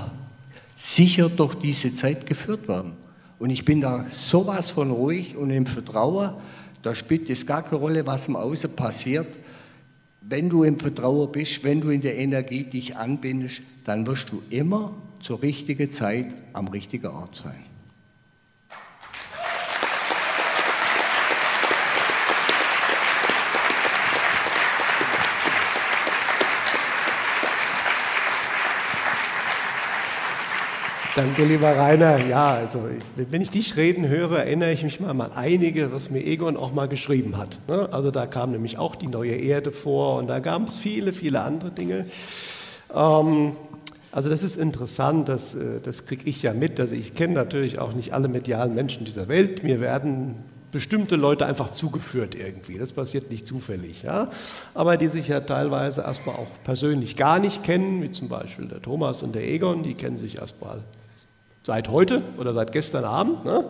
sicher durch diese Zeit geführt werden. Und ich bin da sowas von ruhig und im Vertrauen, da spielt es gar keine Rolle, was im Außen passiert. Wenn du im Vertrauen bist, wenn du in der Energie dich anbindest, dann wirst du immer zur richtigen Zeit am richtigen Ort sein. Danke, lieber Rainer. Ja, also ich, wenn ich dich reden höre, erinnere ich mich mal an einige, was mir Egon auch mal geschrieben hat. Ne? Also da kam nämlich auch die neue Erde vor und da gab es viele, viele andere Dinge. Ähm, also das ist interessant, das, äh, das kriege ich ja mit. Also ich kenne natürlich auch nicht alle medialen Menschen dieser Welt. Mir werden bestimmte Leute einfach zugeführt irgendwie. Das passiert nicht zufällig. Ja? Aber die sich ja teilweise erstmal auch persönlich gar nicht kennen, wie zum Beispiel der Thomas und der Egon, die kennen sich erstmal seit heute oder seit gestern Abend. Ne?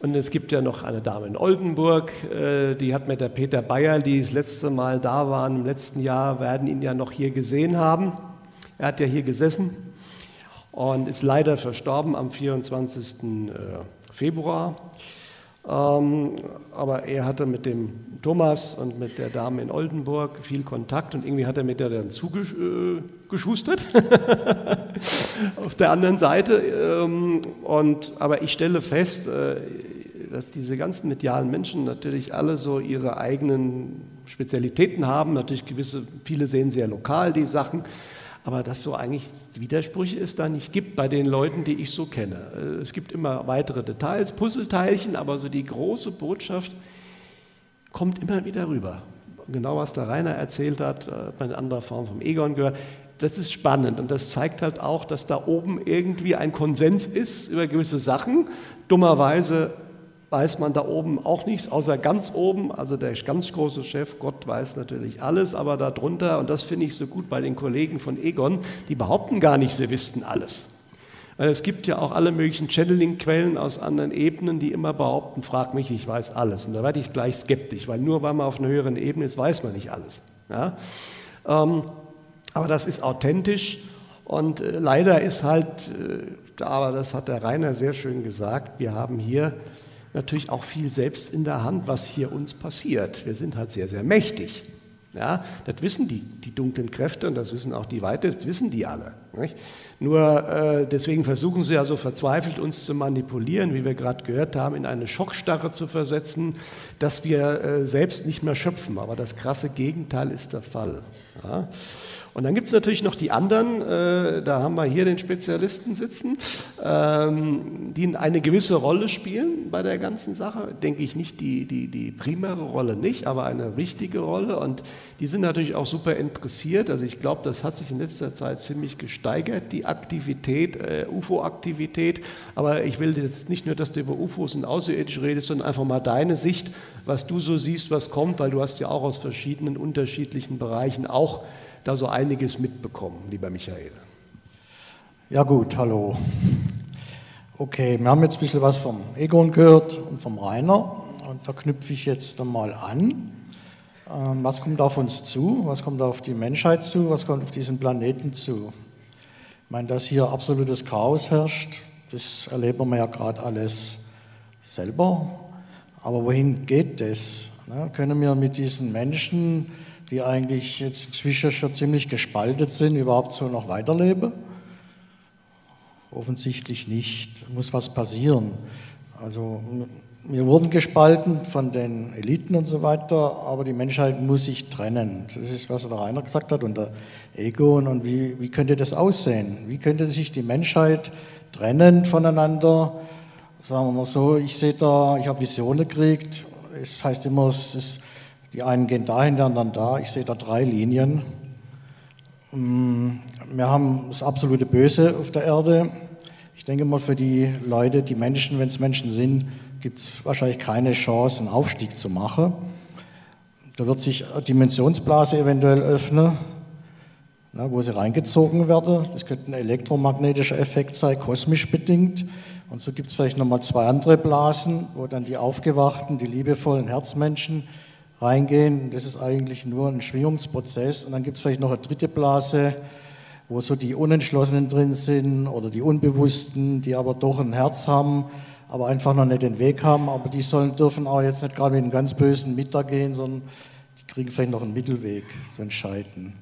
Und es gibt ja noch eine Dame in Oldenburg, äh, die hat mit der Peter Bayer, die das letzte Mal da waren im letzten Jahr, werden ihn ja noch hier gesehen haben. Er hat ja hier gesessen und ist leider verstorben am 24. Äh, Februar. Ähm, aber er hatte mit dem Thomas und mit der Dame in Oldenburg viel Kontakt und irgendwie hat er mit der dann zugeschustert auf der anderen Seite. Ähm, und, aber ich stelle fest, äh, dass diese ganzen medialen Menschen natürlich alle so ihre eigenen Spezialitäten haben, natürlich gewisse, viele sehen sehr lokal die Sachen, aber dass so eigentlich Widersprüche es da nicht gibt bei den Leuten, die ich so kenne. Es gibt immer weitere Details, Puzzleteilchen, aber so die große Botschaft kommt immer wieder rüber. Genau was der Rainer erzählt hat, äh, bei einer anderen Form vom Egon gehört. Das ist spannend und das zeigt halt auch, dass da oben irgendwie ein Konsens ist über gewisse Sachen. Dummerweise weiß man da oben auch nichts, außer ganz oben, also der ganz große Chef, Gott weiß natürlich alles, aber darunter, und das finde ich so gut bei den Kollegen von Egon, die behaupten gar nicht, sie wüssten alles. Weil es gibt ja auch alle möglichen Channeling-Quellen aus anderen Ebenen, die immer behaupten, frag mich, ich weiß alles. Und da werde ich gleich skeptisch, weil nur weil man auf einer höheren Ebene ist, weiß man nicht alles. Ja? Ähm, aber das ist authentisch und äh, leider ist halt, äh, aber das hat der Rainer sehr schön gesagt, wir haben hier natürlich auch viel selbst in der Hand, was hier uns passiert. Wir sind halt sehr, sehr mächtig. Ja, das wissen die, die dunklen Kräfte und das wissen auch die Weite, das wissen die alle. Nicht? Nur äh, deswegen versuchen sie ja so verzweifelt, uns zu manipulieren, wie wir gerade gehört haben, in eine Schockstarre zu versetzen, dass wir äh, selbst nicht mehr schöpfen. Aber das krasse Gegenteil ist der Fall. Ja? Und dann gibt es natürlich noch die anderen, äh, da haben wir hier den Spezialisten sitzen, ähm, die eine gewisse Rolle spielen bei der ganzen Sache. Denke ich nicht die, die, die primäre Rolle nicht, aber eine wichtige Rolle. Und die sind natürlich auch super interessiert. Also ich glaube, das hat sich in letzter Zeit ziemlich gesteigert, die Aktivität, äh, UFO-Aktivität. Aber ich will jetzt nicht nur, dass du über UFOs und Außerirdisch redest, sondern einfach mal deine Sicht, was du so siehst, was kommt, weil du hast ja auch aus verschiedenen unterschiedlichen Bereichen auch da so einiges mitbekommen, lieber Michael. Ja gut, hallo. Okay, wir haben jetzt ein bisschen was vom Egon gehört und vom Rainer und da knüpfe ich jetzt einmal an. Ähm, was kommt auf uns zu? Was kommt auf die Menschheit zu? Was kommt auf diesen Planeten zu? Ich meine, dass hier absolutes Chaos herrscht, das erleben wir ja gerade alles selber. Aber wohin geht das? Ne? Können wir mit diesen Menschen, die eigentlich jetzt inzwischen schon ziemlich gespaltet sind, überhaupt so noch weiterleben? Offensichtlich nicht. Muss was passieren. Also wir wurden gespalten von den Eliten und so weiter, aber die Menschheit muss sich trennen. Das ist, was der Rainer gesagt hat und der Egon. Und wie, wie könnte das aussehen? Wie könnte sich die Menschheit trennen voneinander? Sagen wir mal so, ich sehe da, ich habe Visionen gekriegt. Es heißt immer, es ist, die einen gehen dahin, die anderen da. Ich sehe da drei Linien. Mm, wir haben das absolute Böse auf der Erde. Ich denke mal, für die Leute, die Menschen, wenn es Menschen sind, gibt es wahrscheinlich keine Chance, einen Aufstieg zu machen. Da wird sich eine Dimensionsblase eventuell öffnen, na, wo sie reingezogen werden. Das könnte ein elektromagnetischer Effekt sein, kosmisch bedingt. Und so gibt es vielleicht nochmal zwei andere Blasen, wo dann die aufgewachten, die liebevollen Herzmenschen reingehen. Das ist eigentlich nur ein Schwingungsprozess. Und dann gibt es vielleicht noch eine dritte Blase, wo so die Unentschlossenen drin sind oder die Unbewussten, die aber doch ein Herz haben, aber einfach noch nicht den Weg haben. Aber die sollen, dürfen auch jetzt nicht gerade mit einem ganz bösen Mittag gehen, sondern die kriegen vielleicht noch einen Mittelweg zu entscheiden.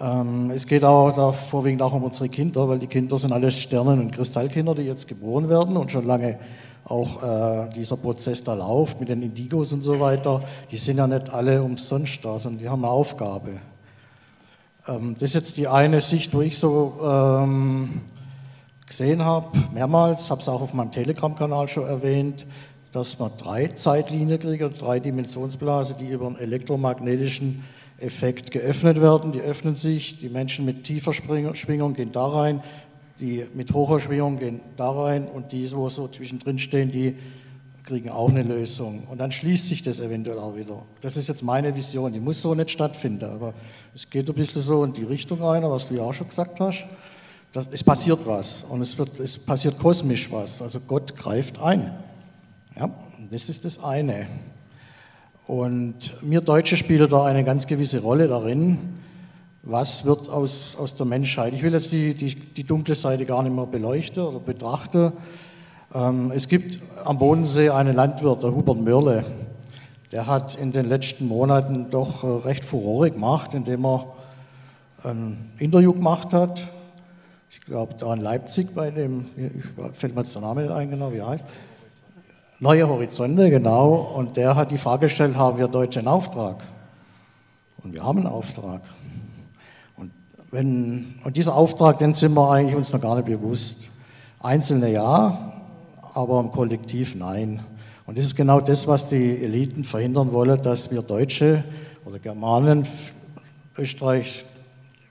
Ähm, es geht auch da vorwiegend auch um unsere Kinder, weil die Kinder sind alles Sternen- und Kristallkinder, die jetzt geboren werden und schon lange auch äh, dieser Prozess da läuft mit den Indigos und so weiter. Die sind ja nicht alle umsonst da, sondern die haben eine Aufgabe. Ähm, das ist jetzt die eine Sicht, wo ich so ähm, gesehen habe, mehrmals, habe es auch auf meinem Telegram-Kanal schon erwähnt, dass man drei Zeitlinien kriegt, drei Dimensionsblasen, die über einen elektromagnetischen Effekt geöffnet werden. Die öffnen sich, die Menschen mit tiefer Schwingung gehen da rein, die mit hoher Schwingung gehen da rein und die, wo so zwischendrin stehen, die kriegen auch eine Lösung. Und dann schließt sich das eventuell auch wieder. Das ist jetzt meine Vision. Die muss so nicht stattfinden, aber es geht ein bisschen so in die Richtung rein, was du ja auch schon gesagt hast. Das, es passiert was und es, wird, es passiert kosmisch was. Also Gott greift ein. Ja, das ist das eine. Und wir Deutsche spielen da eine ganz gewisse Rolle darin. Was wird aus, aus der Menschheit? Ich will jetzt die, die, die dunkle Seite gar nicht mehr beleuchten oder betrachten. Ähm, es gibt am Bodensee einen Landwirt, der Hubert Mörle. Der hat in den letzten Monaten doch äh, recht Furore gemacht, indem er ein Interview gemacht hat. Ich glaube, da in Leipzig bei dem, fällt mir jetzt der Name nicht ein, genau, wie er heißt. Neue Horizonte, genau. Und der hat die Frage gestellt, haben wir Deutsche einen Auftrag? Und wir haben einen Auftrag. Wenn, und dieser Auftrag, den sind wir eigentlich uns noch gar nicht bewusst. Einzelne ja, aber im Kollektiv nein. Und das ist genau das, was die Eliten verhindern wollen, dass wir Deutsche oder Germanen, Österreich,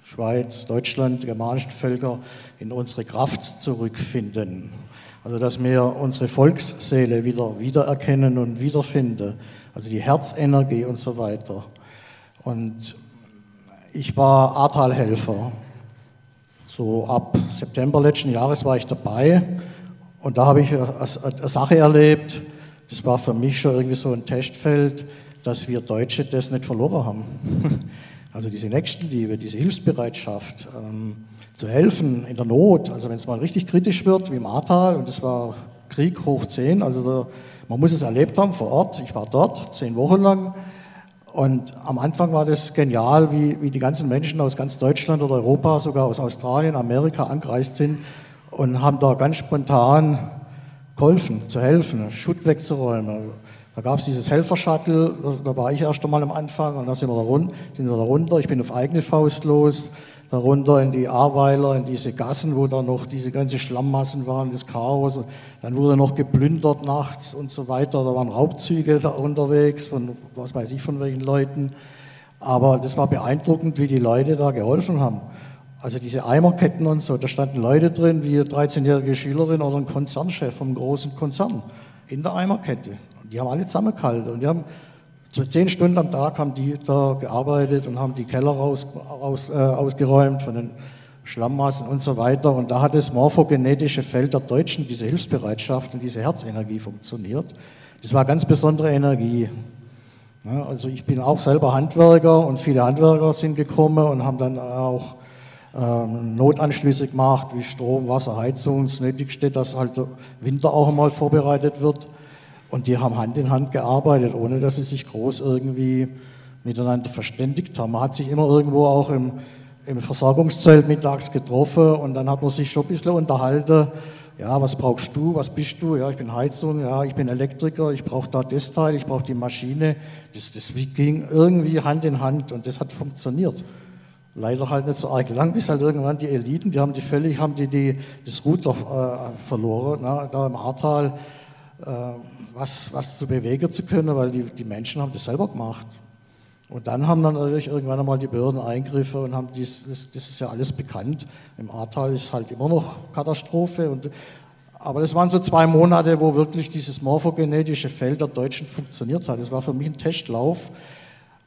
Schweiz, Deutschland, germanischen Völker in unsere Kraft zurückfinden. Also dass wir unsere Volksseele wieder wiedererkennen und wiederfinden, also die Herzenergie und so weiter. Und ich war Ahrtalhelfer. So ab September letzten Jahres war ich dabei und da habe ich eine, Sache erlebt, das war für mich schon irgendwie so ein Testfeld, dass wir Deutsche das nicht verloren haben. Also diese Nächstenliebe, diese Hilfsbereitschaft. Ähm, zu helfen in der Not. Also wenn es mal richtig kritisch wird, wie im Ahrtal, und das war Krieg hoch 10, also da, man muss es erlebt haben vor Ort. Ich war dort zehn Wochen lang. Und am Anfang war das genial, wie, wie die ganzen Menschen aus ganz Deutschland oder Europa, sogar aus Australien, Amerika angereist sind und haben da ganz spontan geholfen, zu helfen, Schutt wegzuräumen. Da gab es dieses Helfer-Shuttle, da war ich erst einmal am Anfang und da sind wir da, run sind wir da runter. Ich bin auf eigene Faust los darunter in die Ahrweiler, in diese Gassen, wo da noch diese ganze Schlammmassen waren, das Chaos. Und dann wurde noch geplündert nachts und so weiter. Da waren Raubzüge da unterwegs von was weiß ich von welchen Leuten. Aber das war beeindruckend, wie die Leute da geholfen haben. Also diese Eimerketten und so, da standen Leute drin, wie eine 13-jährige Schülerin oder ein Konzernchef vom großen Konzern in der Eimerkette. Und die haben alle zusammengehalten und die haben so zehn Stunden am Tag haben die da gearbeitet und haben die Keller raus, raus, äh, ausgeräumt von den Schlammmassen und so weiter. Und da hat das morphogenetische Feld der Deutschen, diese Hilfsbereitschaft und diese Herzenergie funktioniert. Das war ganz besondere Energie. Ja, also ich bin auch selber Handwerker und viele Handwerker sind gekommen und haben dann auch ähm, Notanschlüsse gemacht, wie Strom, Wasser, Heizung. Das Nötigste, dass halt der Winter auch einmal vorbereitet wird. Und die haben Hand in Hand gearbeitet, ohne dass sie sich groß irgendwie miteinander verständigt haben. Man hat sich immer irgendwo auch im, im Versorgungszelt mittags getroffen und dann hat man sich schon ein bisschen unterhalten. Ja, was brauchst du? Was bist du? Ja, ich bin Heizung, ja, ich bin Elektriker, ich brauche da das Teil, ich brauche die Maschine. Das, das ging irgendwie Hand in Hand und das hat funktioniert. Leider halt nicht so arg lang, bis halt irgendwann die Eliten, die haben die völlig, haben die, die das Ruder äh, verloren, ne, da im Ahrtal, äh, was, was zu bewegen zu können, weil die, die Menschen haben das selber gemacht. Und dann haben dann irgendwann einmal die Behörden eingriffen und haben dies, das, das ist ja alles bekannt. Im Ahrtal ist halt immer noch Katastrophe. Und, aber das waren so zwei Monate, wo wirklich dieses morphogenetische Feld der Deutschen funktioniert hat. Das war für mich ein Testlauf.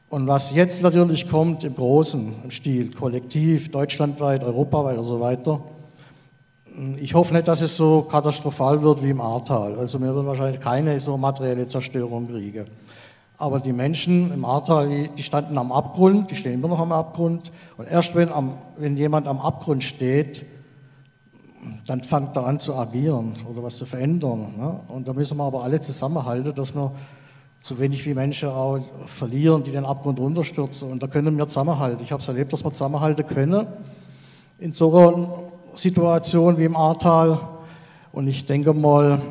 Und was jetzt natürlich kommt im großen im Stil, kollektiv, deutschlandweit, europaweit und so weiter, ich hoffe nicht, dass es so katastrophal wird wie im Ahrtal. Also wir werden wahrscheinlich keine so materielle Zerstörung kriegen. Aber die Menschen im Ahrtal, die, standen am Abgrund, die stehen immer noch am Abgrund. Und erst wenn, am, wenn jemand am Abgrund steht, dann fängt er an zu agieren oder was zu verändern. Ne? Und da müssen wir aber alle zusammenhalten, dass wir so wenig wie Menschen auch verlieren, die den Abgrund runterstürzen. Und da können wir zusammenhalten. Ich habe es erlebt, dass wir zusammenhalten können in so einer Situation wie im Ahrtal. Und ich denke mal,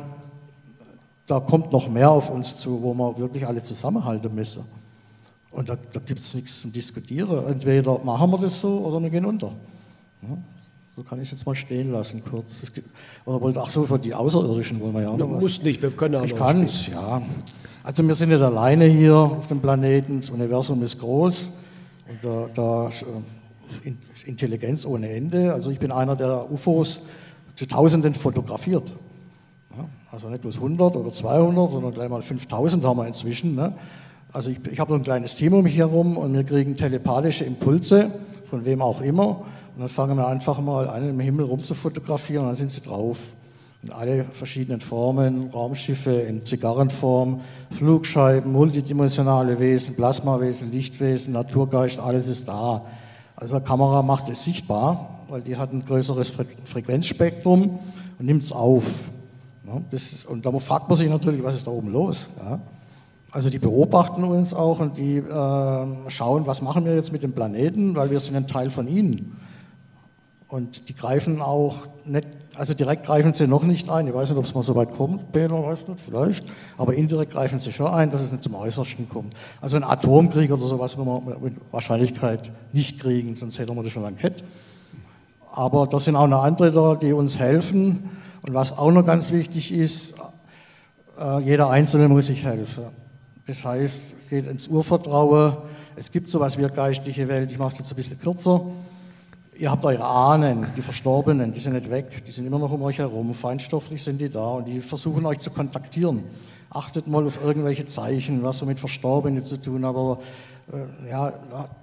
da kommt noch mehr auf uns zu, wo wir wirklich alle zusammenhalten müssen. Und da, da gibt es nichts zum Diskutieren. Entweder machen wir das so oder wir gehen unter. Ja, so kann ich es jetzt mal stehen lassen, kurz. Gibt, oder wollte, ach so, für die Außerirdischen wollen wir ja auch noch was. Muss nicht, wir können auch Ich kann es, ja. Also wir sind nicht alleine hier auf dem Planeten, das Universum ist groß und da, da Intelligenz ohne Ende. Also ich bin einer, der UFOs zu Tausenden fotografiert. Also nicht bloß 100 oder 200, sondern gleich mal 5000 haben wir inzwischen. Ne? Also ich, ich habe ein kleines Team um mich herum und wir kriegen telepathische Impulse, von wem auch immer. Und dann fangen wir einfach mal an, im Himmel rum zu fotografieren und dann sind sie drauf. In alle verschiedenen Formen, Raumschiffe in Zigarrenform, Flugscheiben, multidimensionale Wesen, Plasmawesen, Lichtwesen, Naturgeist, alles ist da. Also eine Kamera macht es sichtbar, weil die hat ein größeres Frequenzspektrum und nimmt es auf. Ist, und da fragt man sich natürlich, was ist da oben los? Ja? Also die beobachten uns auch und die äh, schauen, was machen wir jetzt mit dem Planeten, weil wir sind ein Teil von ihnen. Und die greifen auch nicht, also direkt greifen sie noch nicht ein. Ich weiß nicht, ob es mal so weit kommt, Peter, weißt du, vielleicht. Aber indirekt greifen sie schon ein, dass es nicht zum Äußersten kommt. Also ein Atomkrieg oder sowas wird man mit Wahrscheinlichkeit nicht kriegen, sonst hätten wir das schon lange gehabt. Aber das sind auch noch andere da, die uns helfen und was auch noch ganz wichtig ist, äh, jeder Einzelne muss sich helfen. Das heißt, geht ins Urvertrauen. Es gibt sowas wie eine geistliche Welt. Ich mache es jetzt ein bisschen kürzer. Ihr habt eure Ahnen, die Verstorbenen, die sind nicht weg, die sind immer noch um euch herum. Feinstofflich sind die da und die versuchen euch zu kontaktieren. Achtet mal auf irgendwelche Zeichen, was so mit Verstorbenen zu tun hat. Aber äh, ja,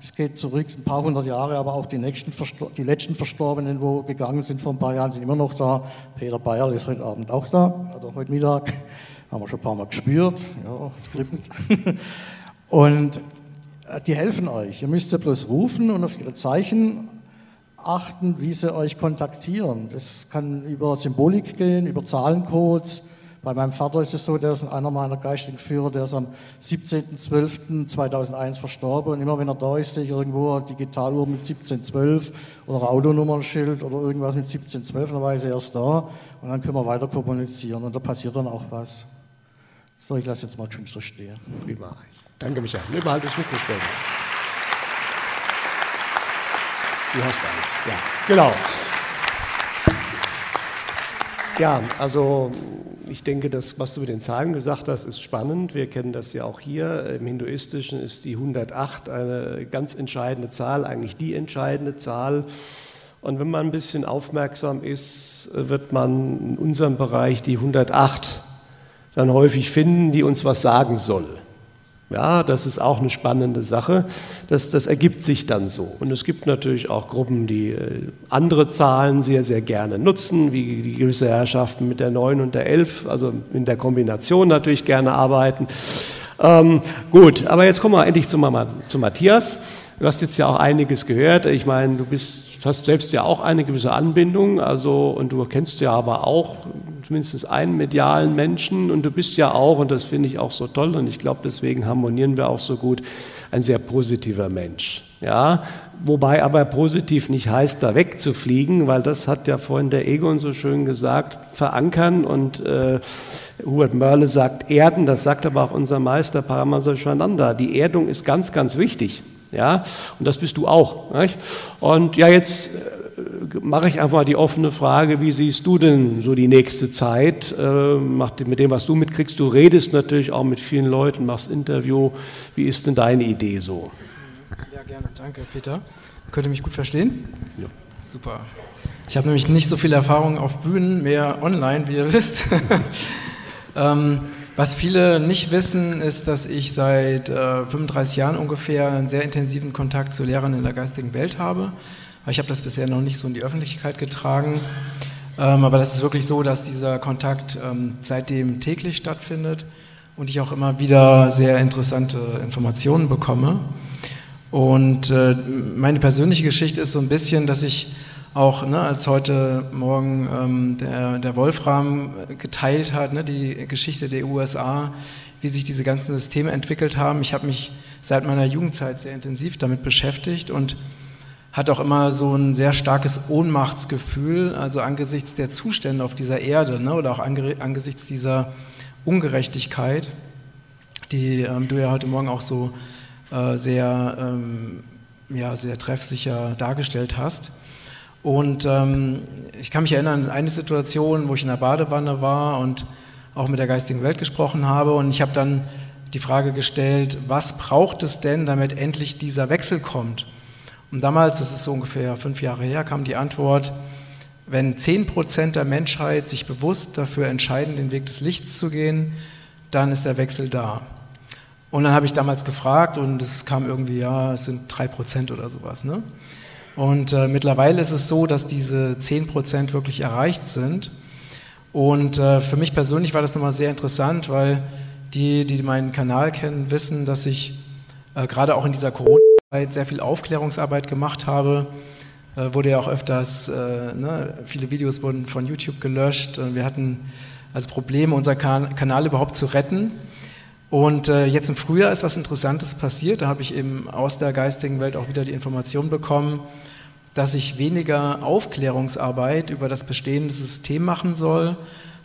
es geht zurück ein paar hundert Jahre, aber auch die, nächsten, die letzten Verstorbenen, wo gegangen sind vor ein paar Jahren, sind immer noch da. Peter Bayer ist heute Abend auch da, oder heute Mittag, haben wir schon ein paar Mal gespürt, ja, Skript. Und äh, die helfen euch. Ihr müsst sie bloß rufen und auf ihre Zeichen achten, wie sie euch kontaktieren. Das kann über Symbolik gehen, über Zahlencodes, bei meinem Vater ist es so, der ist einer meiner geistigen Führer, der ist am 17.12.2001 verstorben und immer wenn er da ist, sehe ich irgendwo eine Digitaluhr mit 1712 oder Autonummernschild oder irgendwas mit 1712, dann weiß er erst da und dann können wir weiter kommunizieren und da passiert dann auch was. So, ich lasse jetzt mal Künstler stehen. Prima. Danke, Michael. Nimm mal das Mikrofon. Du hast alles. Ja, genau. Ja, also ich denke, das, was du mit den Zahlen gesagt hast, ist spannend. Wir kennen das ja auch hier. Im Hinduistischen ist die 108 eine ganz entscheidende Zahl, eigentlich die entscheidende Zahl. Und wenn man ein bisschen aufmerksam ist, wird man in unserem Bereich die 108 dann häufig finden, die uns was sagen soll. Ja, das ist auch eine spannende Sache. Das, das ergibt sich dann so. Und es gibt natürlich auch Gruppen, die äh, andere Zahlen sehr, sehr gerne nutzen, wie die gewisse Herrschaften mit der 9 und der 11, also in der Kombination natürlich gerne arbeiten. Ähm, gut, aber jetzt kommen wir endlich zu, zu Matthias. Du hast jetzt ja auch einiges gehört. Ich meine, du bist, hast selbst ja auch eine gewisse Anbindung, also und du kennst ja aber auch zumindest einen medialen Menschen und du bist ja auch, und das finde ich auch so toll und ich glaube, deswegen harmonieren wir auch so gut, ein sehr positiver Mensch. Ja, wobei aber positiv nicht heißt, da wegzufliegen, weil das hat ja vorhin der Egon so schön gesagt, verankern und äh, Hubert Mörle sagt erden, das sagt aber auch unser Meister Paramahansa Die Erdung ist ganz, ganz wichtig. Ja, und das bist du auch. Nicht? Und ja, jetzt äh, mache ich einfach mal die offene Frage, wie siehst du denn so die nächste Zeit? Äh, mit dem, was du mitkriegst, du redest natürlich auch mit vielen Leuten, machst Interview. Wie ist denn deine Idee so? Ja, gerne. Danke, Peter. Könnt ihr mich gut verstehen? Ja. Super. Ich habe nämlich nicht so viel Erfahrung auf Bühnen, mehr online, wie ihr wisst. ähm, was viele nicht wissen, ist, dass ich seit äh, 35 Jahren ungefähr einen sehr intensiven Kontakt zu Lehrern in der geistigen Welt habe. Ich habe das bisher noch nicht so in die Öffentlichkeit getragen. Ähm, aber das ist wirklich so, dass dieser Kontakt ähm, seitdem täglich stattfindet und ich auch immer wieder sehr interessante Informationen bekomme. Und äh, meine persönliche Geschichte ist so ein bisschen, dass ich auch, ne, als heute Morgen ähm, der, der Wolfram geteilt hat, ne, die Geschichte der USA, wie sich diese ganzen Systeme entwickelt haben. Ich habe mich seit meiner Jugendzeit sehr intensiv damit beschäftigt und hatte auch immer so ein sehr starkes Ohnmachtsgefühl, also angesichts der Zustände auf dieser Erde ne, oder auch angesichts dieser Ungerechtigkeit, die ähm, du ja heute Morgen auch so äh, sehr, ähm, ja, sehr treffsicher dargestellt hast. Und ähm, ich kann mich erinnern an eine Situation, wo ich in der Badewanne war und auch mit der geistigen Welt gesprochen habe. Und ich habe dann die Frage gestellt, was braucht es denn, damit endlich dieser Wechsel kommt? Und damals, das ist so ungefähr fünf Jahre her, kam die Antwort, wenn zehn Prozent der Menschheit sich bewusst dafür entscheiden, den Weg des Lichts zu gehen, dann ist der Wechsel da. Und dann habe ich damals gefragt und es kam irgendwie, ja, es sind drei Prozent oder sowas. Ne? Und äh, mittlerweile ist es so, dass diese 10% wirklich erreicht sind. Und äh, für mich persönlich war das nochmal sehr interessant, weil die, die meinen Kanal kennen, wissen, dass ich äh, gerade auch in dieser Corona-Zeit sehr viel Aufklärungsarbeit gemacht habe. Äh, wurde ja auch öfters, äh, ne, viele Videos wurden von YouTube gelöscht. wir hatten also Probleme, unseren kan Kanal überhaupt zu retten. Und äh, jetzt im Frühjahr ist was Interessantes passiert. Da habe ich eben aus der geistigen Welt auch wieder die Information bekommen, dass ich weniger Aufklärungsarbeit über das bestehende System machen soll,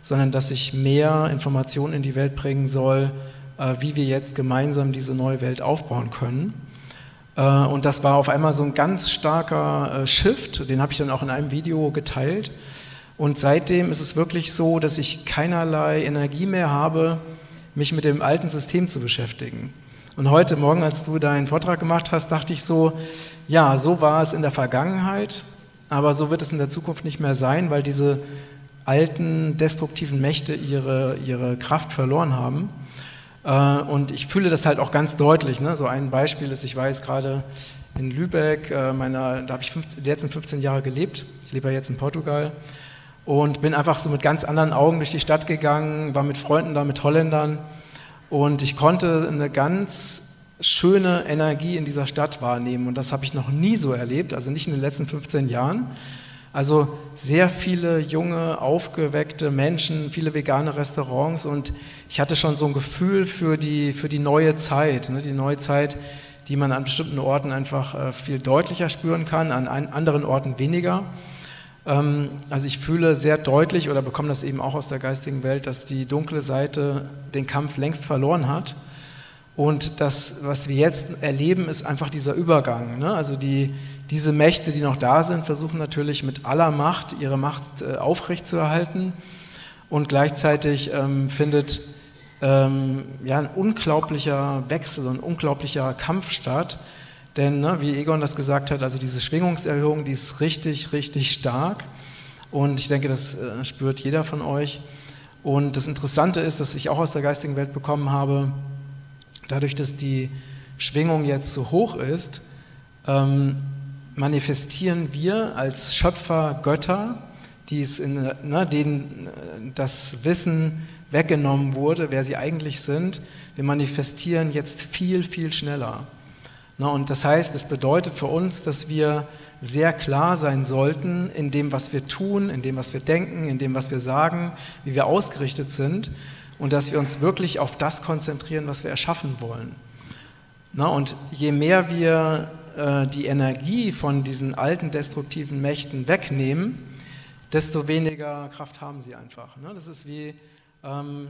sondern dass ich mehr Informationen in die Welt bringen soll, äh, wie wir jetzt gemeinsam diese neue Welt aufbauen können. Äh, und das war auf einmal so ein ganz starker äh, Shift, den habe ich dann auch in einem Video geteilt. Und seitdem ist es wirklich so, dass ich keinerlei Energie mehr habe, mich mit dem alten System zu beschäftigen. Und heute Morgen, als du deinen Vortrag gemacht hast, dachte ich so, ja, so war es in der Vergangenheit, aber so wird es in der Zukunft nicht mehr sein, weil diese alten destruktiven Mächte ihre, ihre Kraft verloren haben. Äh, und ich fühle das halt auch ganz deutlich. Ne? So ein Beispiel ist, ich war jetzt gerade in Lübeck, äh, meiner, da habe ich 15, die letzten 15 Jahre gelebt. Ich lebe ja jetzt in Portugal und bin einfach so mit ganz anderen Augen durch die Stadt gegangen, war mit Freunden da, mit Holländern und ich konnte eine ganz schöne Energie in dieser Stadt wahrnehmen und das habe ich noch nie so erlebt, also nicht in den letzten 15 Jahren. Also sehr viele junge, aufgeweckte Menschen, viele vegane Restaurants und ich hatte schon so ein Gefühl für die, für die neue Zeit, ne, die neue Zeit, die man an bestimmten Orten einfach äh, viel deutlicher spüren kann, an anderen Orten weniger. Ähm, also ich fühle sehr deutlich oder bekomme das eben auch aus der geistigen Welt, dass die dunkle Seite den Kampf längst verloren hat. Und das, was wir jetzt erleben, ist einfach dieser Übergang. Ne? Also die, diese Mächte, die noch da sind, versuchen natürlich mit aller Macht ihre Macht äh, aufrechtzuerhalten. Und gleichzeitig ähm, findet ähm, ja, ein unglaublicher Wechsel, ein unglaublicher Kampf statt denn, ne, wie Egon das gesagt hat, also diese Schwingungserhöhung, die ist richtig, richtig stark. Und ich denke, das äh, spürt jeder von euch. Und das Interessante ist, dass ich auch aus der geistigen Welt bekommen habe, dadurch, dass die Schwingung jetzt so hoch ist, ähm, manifestieren wir als Schöpfer Götter, die es in, ne, denen äh, das Wissen weggenommen wurde, wer sie eigentlich sind. Wir manifestieren jetzt viel, viel schneller. Und das heißt, es bedeutet für uns, dass wir sehr klar sein sollten in dem, was wir tun, in dem, was wir denken, in dem, was wir sagen, wie wir ausgerichtet sind und dass wir uns wirklich auf das konzentrieren, was wir erschaffen wollen. Und je mehr wir äh, die Energie von diesen alten destruktiven Mächten wegnehmen, desto weniger Kraft haben sie einfach. Ne? Das ist wie ähm,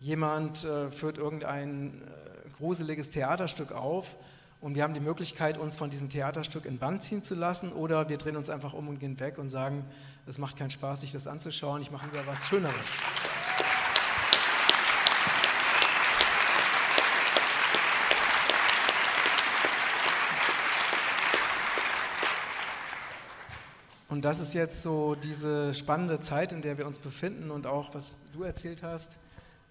jemand äh, führt irgendein äh, gruseliges Theaterstück auf und wir haben die Möglichkeit, uns von diesem Theaterstück in Band ziehen zu lassen oder wir drehen uns einfach um und gehen weg und sagen, es macht keinen Spaß, sich das anzuschauen, ich mache lieber was Schöneres. Und das ist jetzt so diese spannende Zeit, in der wir uns befinden und auch, was du erzählt hast,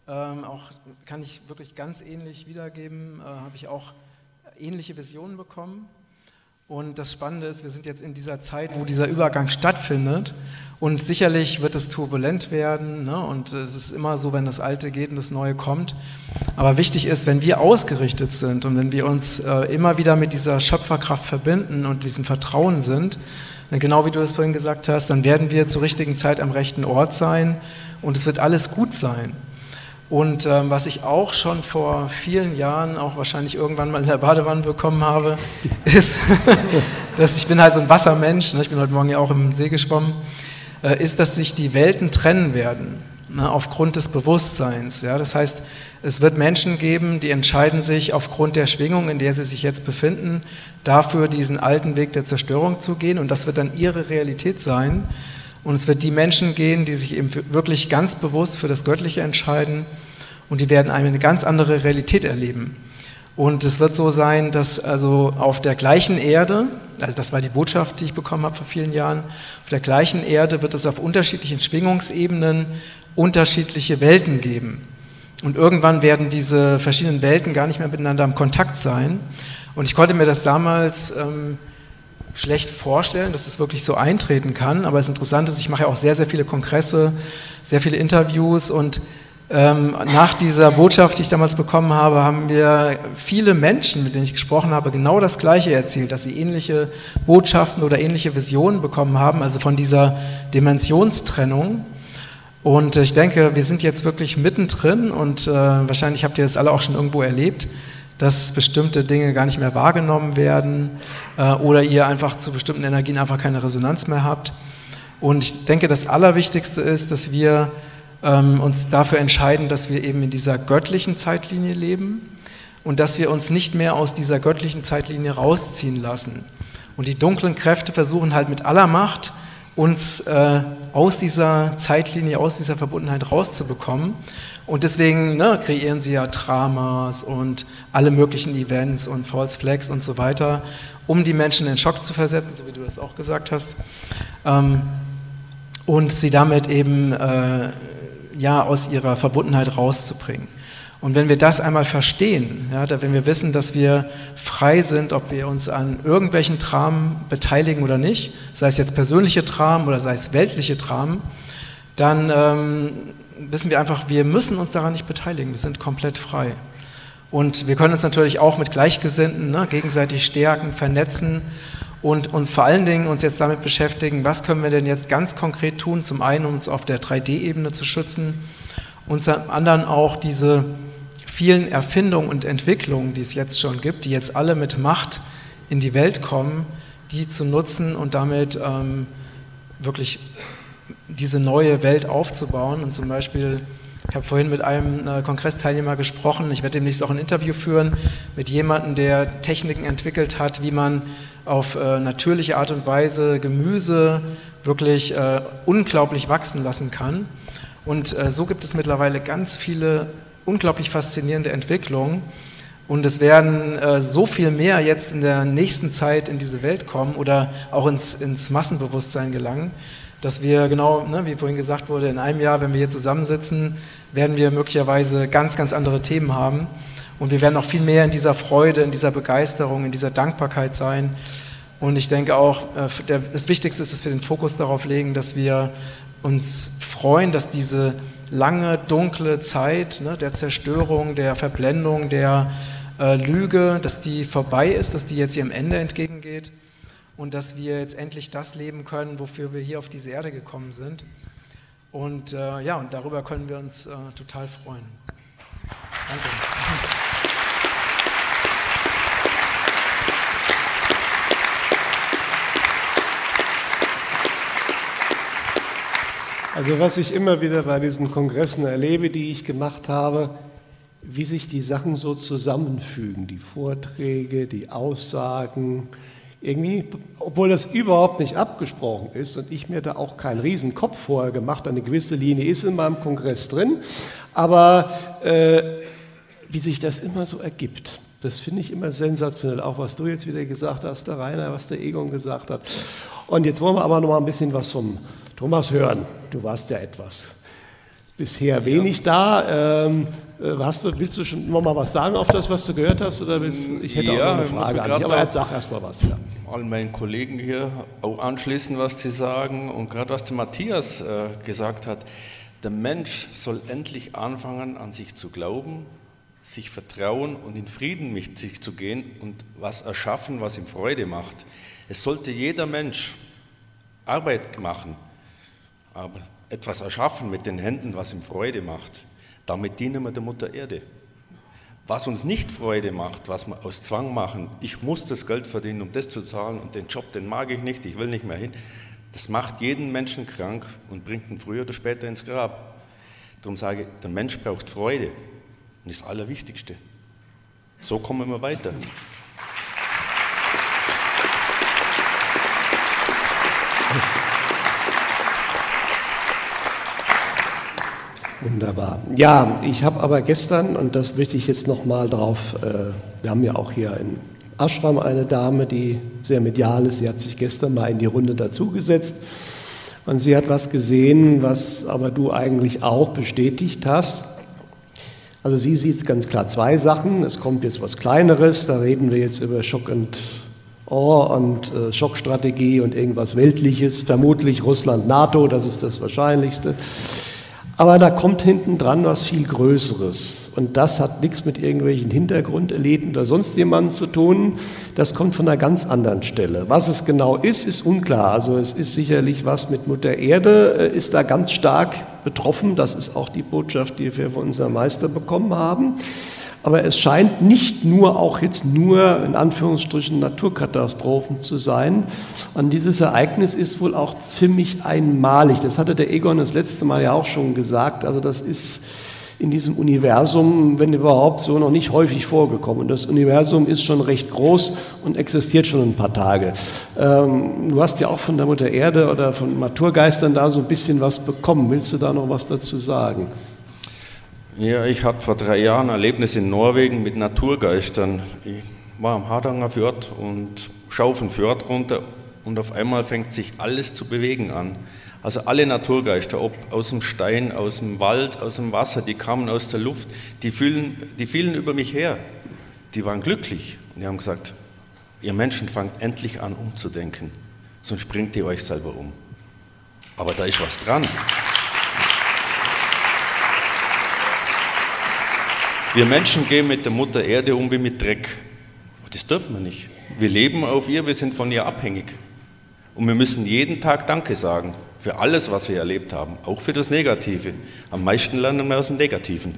ähm, auch kann ich wirklich ganz ähnlich wiedergeben, äh, habe ich auch ähnliche Visionen bekommen. Und das Spannende ist, wir sind jetzt in dieser Zeit, wo dieser Übergang stattfindet. Und sicherlich wird es turbulent werden. Ne? Und es ist immer so, wenn das Alte geht und das Neue kommt. Aber wichtig ist, wenn wir ausgerichtet sind und wenn wir uns äh, immer wieder mit dieser Schöpferkraft verbinden und diesem Vertrauen sind, dann genau wie du es vorhin gesagt hast, dann werden wir zur richtigen Zeit am rechten Ort sein und es wird alles gut sein. Und ähm, was ich auch schon vor vielen Jahren, auch wahrscheinlich irgendwann mal in der Badewanne bekommen habe, ist, dass ich bin halt so ein Wassermensch, ne, ich bin heute Morgen ja auch im See geschwommen, äh, ist, dass sich die Welten trennen werden, ne, aufgrund des Bewusstseins. Ja? Das heißt, es wird Menschen geben, die entscheiden sich aufgrund der Schwingung, in der sie sich jetzt befinden, dafür diesen alten Weg der Zerstörung zu gehen und das wird dann ihre Realität sein. Und es wird die Menschen gehen, die sich eben wirklich ganz bewusst für das Göttliche entscheiden und die werden eine ganz andere Realität erleben. Und es wird so sein, dass also auf der gleichen Erde, also das war die Botschaft, die ich bekommen habe vor vielen Jahren, auf der gleichen Erde wird es auf unterschiedlichen Schwingungsebenen unterschiedliche Welten geben. Und irgendwann werden diese verschiedenen Welten gar nicht mehr miteinander im Kontakt sein. Und ich konnte mir das damals ähm, schlecht vorstellen, dass es wirklich so eintreten kann. Aber es interessant ist, ich mache ja auch sehr, sehr viele Kongresse, sehr viele Interviews und ähm, nach dieser Botschaft, die ich damals bekommen habe, haben mir viele Menschen, mit denen ich gesprochen habe, genau das Gleiche erzählt, dass sie ähnliche Botschaften oder ähnliche Visionen bekommen haben, also von dieser Dimensionstrennung. Und ich denke, wir sind jetzt wirklich mittendrin und äh, wahrscheinlich habt ihr das alle auch schon irgendwo erlebt dass bestimmte Dinge gar nicht mehr wahrgenommen werden äh, oder ihr einfach zu bestimmten Energien einfach keine Resonanz mehr habt. Und ich denke, das Allerwichtigste ist, dass wir ähm, uns dafür entscheiden, dass wir eben in dieser göttlichen Zeitlinie leben und dass wir uns nicht mehr aus dieser göttlichen Zeitlinie rausziehen lassen. Und die dunklen Kräfte versuchen halt mit aller Macht, uns äh, aus dieser Zeitlinie, aus dieser Verbundenheit rauszubekommen. Und deswegen ne, kreieren sie ja Dramas und alle möglichen Events und False Flags und so weiter, um die Menschen in Schock zu versetzen, so wie du das auch gesagt hast. Ähm, und sie damit eben äh, ja, aus ihrer Verbundenheit rauszubringen. Und wenn wir das einmal verstehen, ja, wenn wir wissen, dass wir frei sind, ob wir uns an irgendwelchen Dramen beteiligen oder nicht, sei es jetzt persönliche Dramen oder sei es weltliche Dramen, dann ähm, wissen wir einfach, wir müssen uns daran nicht beteiligen, wir sind komplett frei. Und wir können uns natürlich auch mit Gleichgesinnten ne, gegenseitig stärken, vernetzen und uns vor allen Dingen uns jetzt damit beschäftigen, was können wir denn jetzt ganz konkret tun, zum einen um uns auf der 3D-Ebene zu schützen und zum anderen auch diese vielen Erfindungen und Entwicklungen, die es jetzt schon gibt, die jetzt alle mit Macht in die Welt kommen, die zu nutzen und damit ähm, wirklich diese neue Welt aufzubauen. Und zum Beispiel, ich habe vorhin mit einem äh, Kongressteilnehmer gesprochen, ich werde demnächst auch ein Interview führen mit jemandem, der Techniken entwickelt hat, wie man auf äh, natürliche Art und Weise Gemüse wirklich äh, unglaublich wachsen lassen kann. Und so gibt es mittlerweile ganz viele unglaublich faszinierende Entwicklungen. Und es werden äh, so viel mehr jetzt in der nächsten Zeit in diese Welt kommen oder auch ins, ins Massenbewusstsein gelangen, dass wir genau, ne, wie vorhin gesagt wurde, in einem Jahr, wenn wir hier zusammensitzen, werden wir möglicherweise ganz, ganz andere Themen haben. Und wir werden auch viel mehr in dieser Freude, in dieser Begeisterung, in dieser Dankbarkeit sein. Und ich denke auch, äh, das Wichtigste ist, dass wir den Fokus darauf legen, dass wir uns freuen, dass diese lange, dunkle Zeit ne, der Zerstörung, der Verblendung, der äh, Lüge, dass die vorbei ist, dass die jetzt ihrem Ende entgegengeht und dass wir jetzt endlich das leben können, wofür wir hier auf diese Erde gekommen sind. Und äh, ja, und darüber können wir uns äh, total freuen. Danke. Also was ich immer wieder bei diesen Kongressen erlebe, die ich gemacht habe, wie sich die Sachen so zusammenfügen, die Vorträge, die Aussagen, irgendwie, obwohl das überhaupt nicht abgesprochen ist und ich mir da auch keinen Riesenkopf vorher gemacht, eine gewisse Linie ist in meinem Kongress drin, aber äh, wie sich das immer so ergibt. Das finde ich immer sensationell, auch was du jetzt wieder gesagt hast, der Rainer, was der Egon gesagt hat. Und jetzt wollen wir aber noch mal ein bisschen was vom Thomas hören. Du warst ja etwas bisher wenig da. Ähm, äh, du, willst du schon noch mal was sagen auf das, was du gehört hast? Oder willst, ich hätte ja, auch noch eine Frage an dich, aber jetzt sag erst mal was. Ja. Allen meinen Kollegen hier auch anschließen, was sie sagen. Und gerade was der Matthias äh, gesagt hat, der Mensch soll endlich anfangen, an sich zu glauben, sich vertrauen und in Frieden mit sich zu gehen und was erschaffen, was ihm Freude macht. Es sollte jeder Mensch Arbeit machen, aber etwas erschaffen mit den Händen, was ihm Freude macht. Damit dienen wir der Mutter Erde. Was uns nicht Freude macht, was wir aus Zwang machen, ich muss das Geld verdienen, um das zu zahlen und den Job, den mag ich nicht, ich will nicht mehr hin, das macht jeden Menschen krank und bringt ihn früher oder später ins Grab. Darum sage ich, der Mensch braucht Freude und das Allerwichtigste. So kommen wir weiter. Wunderbar. Ja, ich habe aber gestern, und das möchte ich jetzt nochmal drauf, äh, wir haben ja auch hier in Ashram eine Dame, die sehr medial ist, sie hat sich gestern mal in die Runde dazugesetzt und sie hat was gesehen, was aber du eigentlich auch bestätigt hast. Also sie sieht ganz klar zwei Sachen. Es kommt jetzt was Kleineres, da reden wir jetzt über Schock und Oh, und äh, Schockstrategie und irgendwas Weltliches, vermutlich Russland, NATO, das ist das Wahrscheinlichste. Aber da kommt hinten dran was viel Größeres. Und das hat nichts mit irgendwelchen Hintergrundeliten oder sonst jemandem zu tun. Das kommt von einer ganz anderen Stelle. Was es genau ist, ist unklar. Also es ist sicherlich was mit Mutter Erde, äh, ist da ganz stark betroffen. Das ist auch die Botschaft, die wir von unserem Meister bekommen haben. Aber es scheint nicht nur auch jetzt nur in Anführungsstrichen Naturkatastrophen zu sein. Und dieses Ereignis ist wohl auch ziemlich einmalig. Das hatte der Egon das letzte Mal ja auch schon gesagt. Also das ist in diesem Universum, wenn überhaupt, so noch nicht häufig vorgekommen. Das Universum ist schon recht groß und existiert schon ein paar Tage. Ähm, du hast ja auch von der Mutter Erde oder von Naturgeistern da so ein bisschen was bekommen. Willst du da noch was dazu sagen? Ja, ich hatte vor drei Jahren ein Erlebnis in Norwegen mit Naturgeistern. Ich war am Hardanger Fjord und schaue auf Fjord runter und auf einmal fängt sich alles zu bewegen an. Also alle Naturgeister, ob aus dem Stein, aus dem Wald, aus dem Wasser, die kamen aus der Luft, die, fielen, die fielen über mich her. Die waren glücklich und die haben gesagt, ihr Menschen fangt endlich an umzudenken, sonst bringt ihr euch selber um. Aber da ist was dran. Wir Menschen gehen mit der Mutter Erde um wie mit Dreck. Das dürfen wir nicht. Wir leben auf ihr, wir sind von ihr abhängig. Und wir müssen jeden Tag Danke sagen für alles, was wir erlebt haben, auch für das Negative. Am meisten lernen wir aus dem Negativen.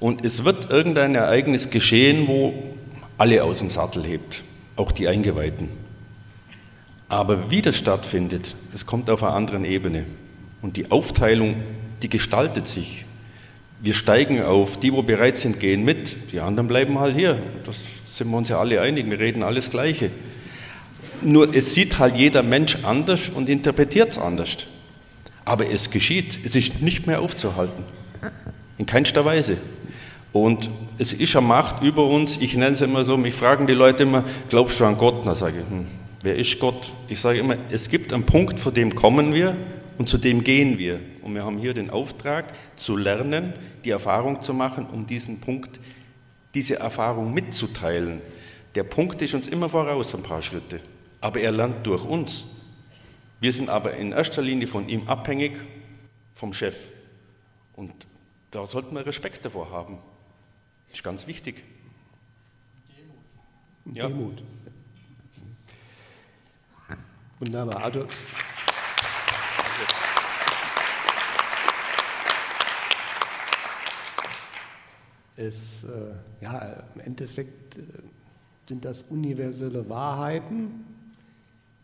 Und es wird irgendein Ereignis geschehen, wo alle aus dem Sattel hebt, auch die Eingeweihten. Aber wie das stattfindet, das kommt auf einer anderen Ebene. Und die Aufteilung, die gestaltet sich. Wir steigen auf, die, wo bereit sind, gehen mit, die anderen bleiben halt hier. Das sind wir uns ja alle einig, wir reden alles Gleiche. Nur es sieht halt jeder Mensch anders und interpretiert es anders. Aber es geschieht, es ist nicht mehr aufzuhalten. In keinster Weise. Und es ist eine Macht über uns, ich nenne es immer so, mich fragen die Leute immer, glaubst du an Gott? Na sage ich, hm, wer ist Gott? Ich sage immer, es gibt einen Punkt, vor dem kommen wir und zu dem gehen wir. Und wir haben hier den Auftrag zu lernen, die Erfahrung zu machen, um diesen Punkt, diese Erfahrung mitzuteilen. Der Punkt ist uns immer voraus, ein paar Schritte. Aber er lernt durch uns. Wir sind aber in erster Linie von ihm abhängig, vom Chef. Und da sollten wir Respekt davor haben. Das ist ganz wichtig. Demut. Ja. Demut. Wunderbar. Also, es, äh, ja, im Endeffekt äh, sind das universelle Wahrheiten.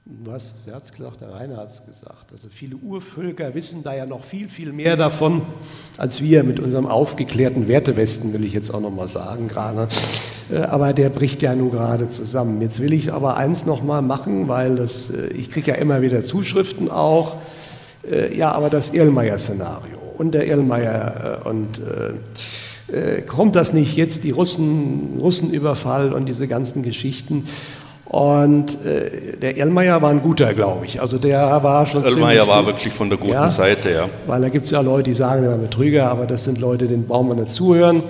Du hast, wer hat es gesagt, der Rainer hat es gesagt. Also viele Urvölker wissen da ja noch viel, viel mehr davon, als wir mit unserem aufgeklärten Wertewesten, will ich jetzt auch nochmal sagen gerade. Äh, aber der bricht ja nun gerade zusammen. Jetzt will ich aber eins nochmal machen, weil das, äh, ich kriege ja immer wieder Zuschriften auch. Äh, ja, aber das Erlmeyer-Szenario und der Erlmeyer und äh, kommt das nicht jetzt, die Russen, Russenüberfall und diese ganzen Geschichten. Und äh, der Erlmeier war ein guter, glaube ich. Also der war schon Erlmeier war gut. wirklich von der guten ja, Seite, ja. Weil da gibt es ja Leute, die sagen, er war Betrüger, aber das sind Leute, denen brauchen wir nicht zuhören.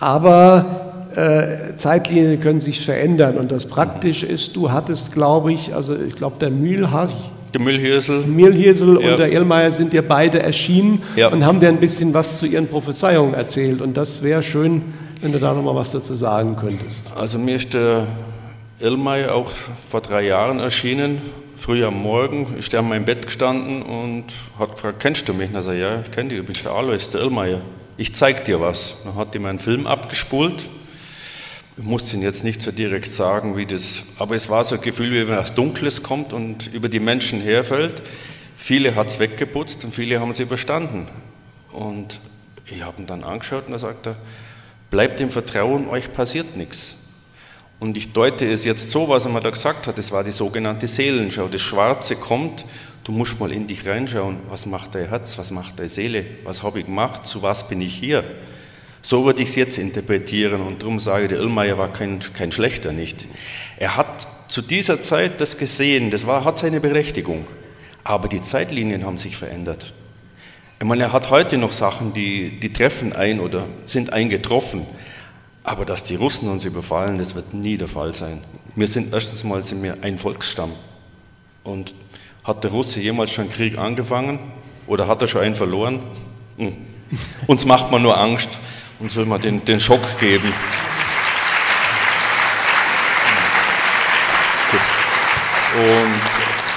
Aber äh, Zeitlinien können sich verändern und das Praktische ist, du hattest, glaube ich, also ich glaube, der Mühlhach, der Müllhirsel. Mühlhirsel ja. und der Irlmeier sind ja beide erschienen ja. und haben dir ein bisschen was zu ihren Prophezeiungen erzählt. Und das wäre schön, wenn du da nochmal was dazu sagen könntest. Also mir ist der Irlmeier auch vor drei Jahren erschienen, früh am Morgen. Ist der in meinem Bett gestanden und hat gefragt, kennst du mich? Und er sagt, ja, ich kenne dich, du bist der Alois, der Irlmeier. Ich zeig dir was. Dann hat er meinen Film abgespult ich muss Ihnen jetzt nicht so direkt sagen, wie das, aber es war so ein Gefühl, wie wenn was Dunkles kommt und über die Menschen herfällt. Viele hat es weggeputzt und viele haben es überstanden. Und ich habe ihn dann angeschaut und er sagte, bleibt im Vertrauen, euch passiert nichts. Und ich deute es jetzt so, was er mir da gesagt hat, das war die sogenannte Seelenschau. Das Schwarze kommt, du musst mal in dich reinschauen, was macht dein Herz, was macht deine Seele, was habe ich gemacht, zu was bin ich hier. So würde ich es jetzt interpretieren und darum sage ich, der Irlmeier war kein, kein schlechter nicht. Er hat zu dieser Zeit das gesehen, das war, hat seine Berechtigung, aber die Zeitlinien haben sich verändert. Ich meine, er hat heute noch Sachen, die, die treffen ein oder sind eingetroffen, aber dass die Russen uns überfallen, das wird nie der Fall sein. Wir sind erstens mal sind wir ein Volksstamm und hat der Russe jemals schon Krieg angefangen oder hat er schon einen verloren? Hm. Uns macht man nur Angst uns will man den, den Schock geben. Und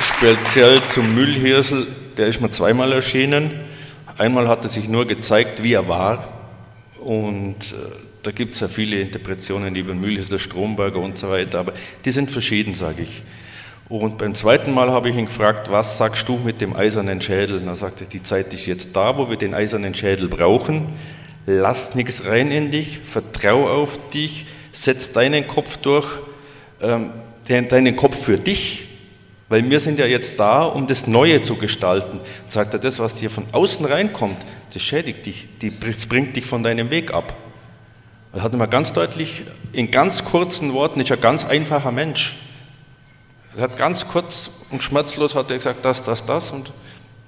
speziell zum Müllhirsel, der ist mir zweimal erschienen. Einmal hat er sich nur gezeigt, wie er war. Und äh, da gibt es ja viele Interpretationen über Müllhirsel, Stromberger und so weiter, aber die sind verschieden, sage ich. Und beim zweiten Mal habe ich ihn gefragt, was sagst du mit dem eisernen Schädel? Und er sagte, die Zeit ist jetzt da, wo wir den eisernen Schädel brauchen lass nichts rein in dich, vertrau auf dich, setz deinen Kopf durch, ähm, deinen Kopf für dich, weil wir sind ja jetzt da, um das Neue zu gestalten. Und sagt er, das, was dir von außen reinkommt, das schädigt dich, das bringt dich von deinem Weg ab. Das hat immer ganz deutlich, in ganz kurzen Worten, ist ein ganz einfacher Mensch. Er hat ganz kurz und schmerzlos hat er gesagt, das, das, das und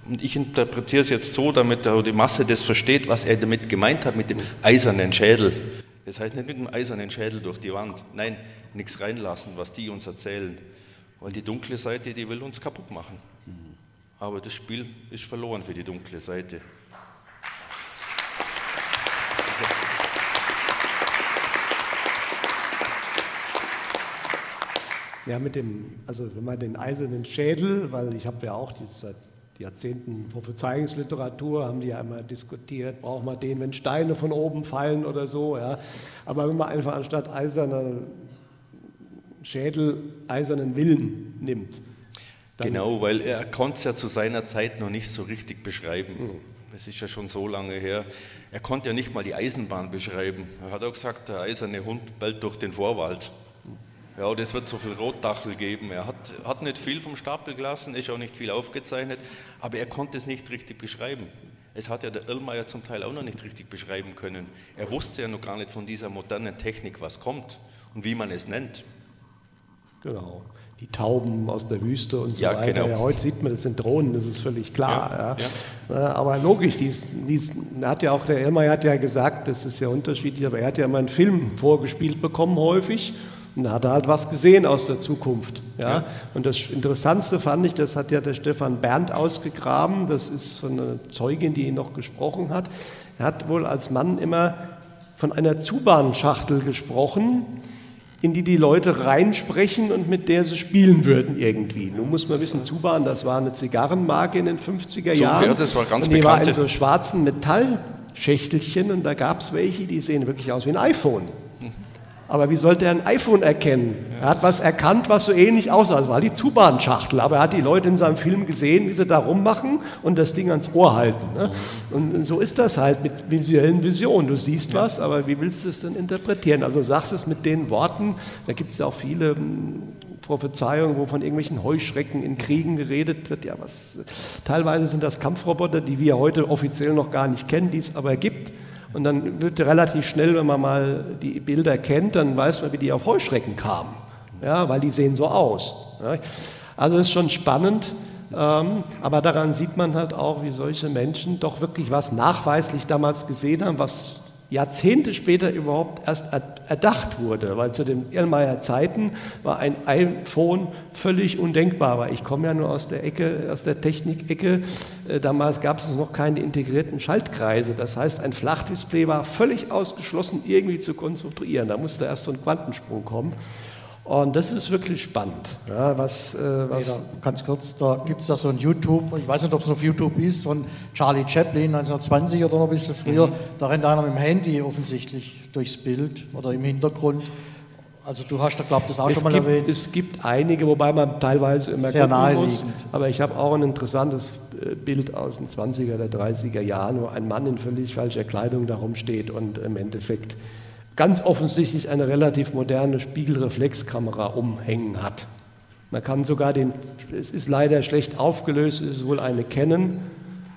und ich interpretiere es jetzt so, damit die Masse das versteht, was er damit gemeint hat, mit dem eisernen Schädel. Das heißt nicht mit dem eisernen Schädel durch die Wand. Nein, nichts reinlassen, was die uns erzählen. Weil die dunkle Seite, die will uns kaputt machen. Aber das Spiel ist verloren für die dunkle Seite. Ja, mit dem, also wenn man den eisernen Schädel, weil ich habe ja auch die, seit Jahrzehnten Prophezeiungsliteratur haben die ja immer diskutiert, braucht man den, wenn Steine von oben fallen oder so. Ja. Aber wenn man einfach anstatt eiserner Schädel eisernen Willen nimmt. Genau, weil er konnte es ja zu seiner Zeit noch nicht so richtig beschreiben. Mhm. Es ist ja schon so lange her. Er konnte ja nicht mal die Eisenbahn beschreiben. Er hat auch gesagt, der eiserne Hund bellt durch den Vorwald. Ja, das wird so viel Rotdachel geben. Er hat, hat nicht viel vom Stapel gelassen, ist auch nicht viel aufgezeichnet, aber er konnte es nicht richtig beschreiben. Es hat ja der Irlmeier zum Teil auch noch nicht richtig beschreiben können. Er wusste ja noch gar nicht von dieser modernen Technik, was kommt und wie man es nennt. Genau. Die Tauben aus der Wüste und so ja, weiter. Genau. Ja, heute sieht man, das sind Drohnen, das ist völlig klar. Ja, ja. Aber logisch, dies, dies hat ja auch der Irlmeier hat ja gesagt, das ist ja unterschiedlich, aber er hat ja immer einen Film vorgespielt bekommen häufig Und da hat er halt was gesehen aus der Zukunft. Ja? ja? Und das Interessantste fand ich, das hat ja der Stefan Berndt ausgegraben, das ist von einer Zeugin, die ihn noch gesprochen hat. Er hat wohl als Mann immer von einer Zubahnschachtel gesprochen, in die die Leute reinsprechen und mit der sie spielen würden irgendwie. Nun muss man wissen, Zubahn, das war eine Zigarrenmarke in den 50er Jahren. Ja, das war ganz und die bekannte. war in so schwarzen Metallschächtelchen und da gab es welche, die sehen wirklich aus wie ein iPhone. Aber wie sollte er ein iPhone erkennen? Er hat was erkannt, was so ähnlich aussah. Das war die Zubahnschachtel. Aber er hat die Leute in seinem Film gesehen, wie sie da rummachen und das Ding ans Ohr halten. Ne? Und so ist das halt mit visuellen Visionen. Du siehst was, aber wie willst du es denn interpretieren? Also sagst es mit den Worten. Da gibt es ja auch viele hm, Prophezeiungen, wo von irgendwelchen Heuschrecken in Kriegen geredet wird. Ja, was, teilweise sind das Kampfroboter, die wir heute offiziell noch gar nicht kennen, die es aber gibt. Und dann wird relativ schnell, wenn man mal die Bilder kennt, dann weiß man, wie die auf Heuschrecken kamen. Ja, weil die sehen so aus. Ja. Also ist schon spannend. Ähm, aber daran sieht man halt auch, wie solche Menschen doch wirklich was nachweislich damals gesehen haben, was Jahrzehnte später überhaupt erst erdacht wurde, weil zu den Irlmeier Zeiten war ein iPhone völlig undenkbar, weil ich komme ja nur aus der Ecke, aus der Technikecke. Äh, damals gab es noch keine integrierten Schaltkreise. Das heißt, ein Flachdisplay war völlig ausgeschlossen, irgendwie zu konstruieren. Da musste erst so ein Quantensprung kommen. Und das ist wirklich spannend. Ja, was, äh, was nee, ganz kurz, da gibt es ja so ein YouTube, ich weiß nicht, ob es noch auf YouTube ist, von Charlie Chaplin 1920 oder noch ein bisschen früher. Mhm. Da rennt einer mit dem Handy offensichtlich durchs Bild oder im Hintergrund. Also du hast da, glaube ich, das auch es schon mal gibt, erwähnt. Es gibt einige, wobei man teilweise immer Sehr gucken muss. Aber ich habe auch ein interessantes äh, Bild aus den 20er oder 30er Jahren, wo ein Mann in völlig falscher Kleidung darum steht und im Endeffekt ganz offensichtlich eine relativ moderne Spiegelreflexkamera umhängen hat. Man kann sogar den, es ist leider schlecht aufgelöst, es ist wohl eine Canon,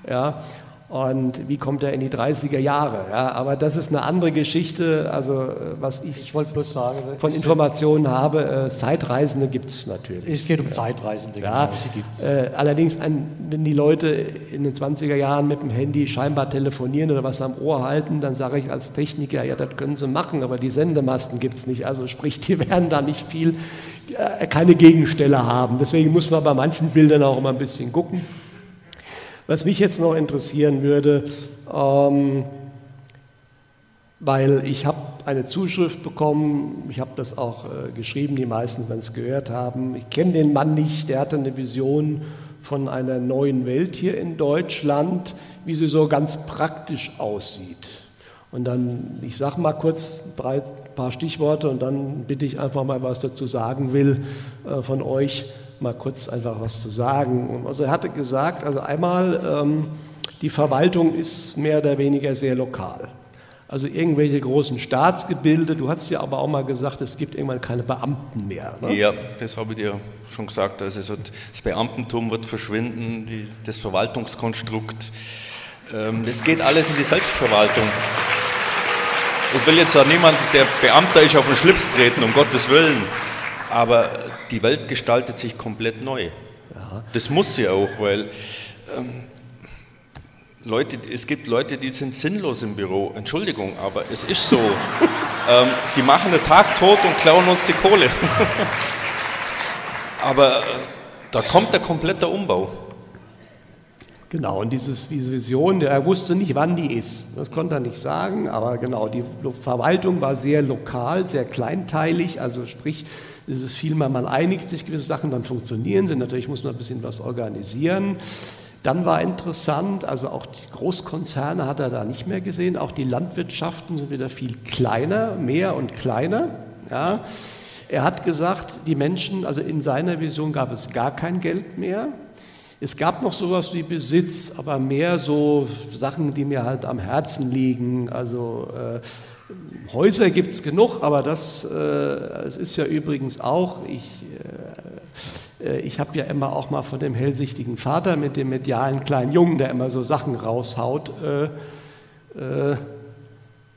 ja, und wie kommt er in die 30er Jahre? Ja, aber das ist eine andere Geschichte. Also äh, was ich, ich wollte bloß sagen, von Informationen habe, äh, Zeitreisende gibt es natürlich. Es geht um Zeitreisende, ja, genau, die gibt es. Äh, allerdings, wenn die Leute in den 20er Jahren mit dem Handy scheinbar telefonieren oder was am Ohr halten, dann sage ich als Techniker, ja, das können sie machen, aber die Sendemasten gibt es nicht. Also sprich, die werden da nicht viel, äh, keine Gegenstelle haben. Deswegen muss man bei manchen Bildern auch immer ein bisschen gucken. Was mich jetzt noch interessieren würde, ähm, weil ich habe eine Zuschrift bekommen, ich habe das auch äh, geschrieben, die meisten werden es gehört haben. Ich kenne den Mann nicht, der hatte eine Vision von einer neuen Welt hier in Deutschland, wie sie so ganz praktisch aussieht. Und dann, ich sage mal kurz drei paar Stichworte und dann bitte ich einfach mal, was dazu sagen will äh, von euch mal kurz einfach was zu sagen. Also er hatte gesagt, also einmal, ähm, die Verwaltung ist mehr oder weniger sehr lokal. Also irgendwelche großen Staatsgebilde, du hast ja aber auch mal gesagt, es gibt irgendwann keine Beamten mehr. Ne? Ja, das habe ich dir schon gesagt. Also das Beamtentum wird verschwinden, das Verwaltungskonstrukt, ähm, das geht alles in die Selbstverwaltung. Ich will jetzt auch niemand, der Beamter ist, auf den Schlips treten, um Gottes Willen. Aber die Welt gestaltet sich komplett neu. Ja. Das muss sie auch, weil ähm, Leute, es gibt Leute, die sind sinnlos im Büro. Entschuldigung, aber es ist so. ähm, die machen den Tag tot und klauen uns die Kohle. aber äh, da kommt der komplette Umbau. Genau, und dieses, diese Vision, er wusste nicht, wann die ist. Das konnte er nicht sagen, aber genau, die Verwaltung war sehr lokal, sehr kleinteilig, also sprich, es ist vielmehr, man einigt sich gewisse Sachen, dann funktionieren sie. Natürlich muss man ein bisschen was organisieren. Dann war interessant, also auch die Großkonzerne hat er da nicht mehr gesehen, auch die Landwirtschaften sind wieder viel kleiner, mehr und kleiner. Ja. Er hat gesagt, die Menschen, also in seiner Vision gab es gar kein Geld mehr. Es gab noch sowas wie Besitz, aber mehr so Sachen, die mir halt am Herzen liegen. Also äh, Häuser gibt es genug, aber das, äh, das ist ja übrigens auch, ich, äh, äh, ich habe ja immer auch mal von dem hellsichtigen Vater mit dem medialen kleinen Jungen, der immer so Sachen raushaut, äh, äh,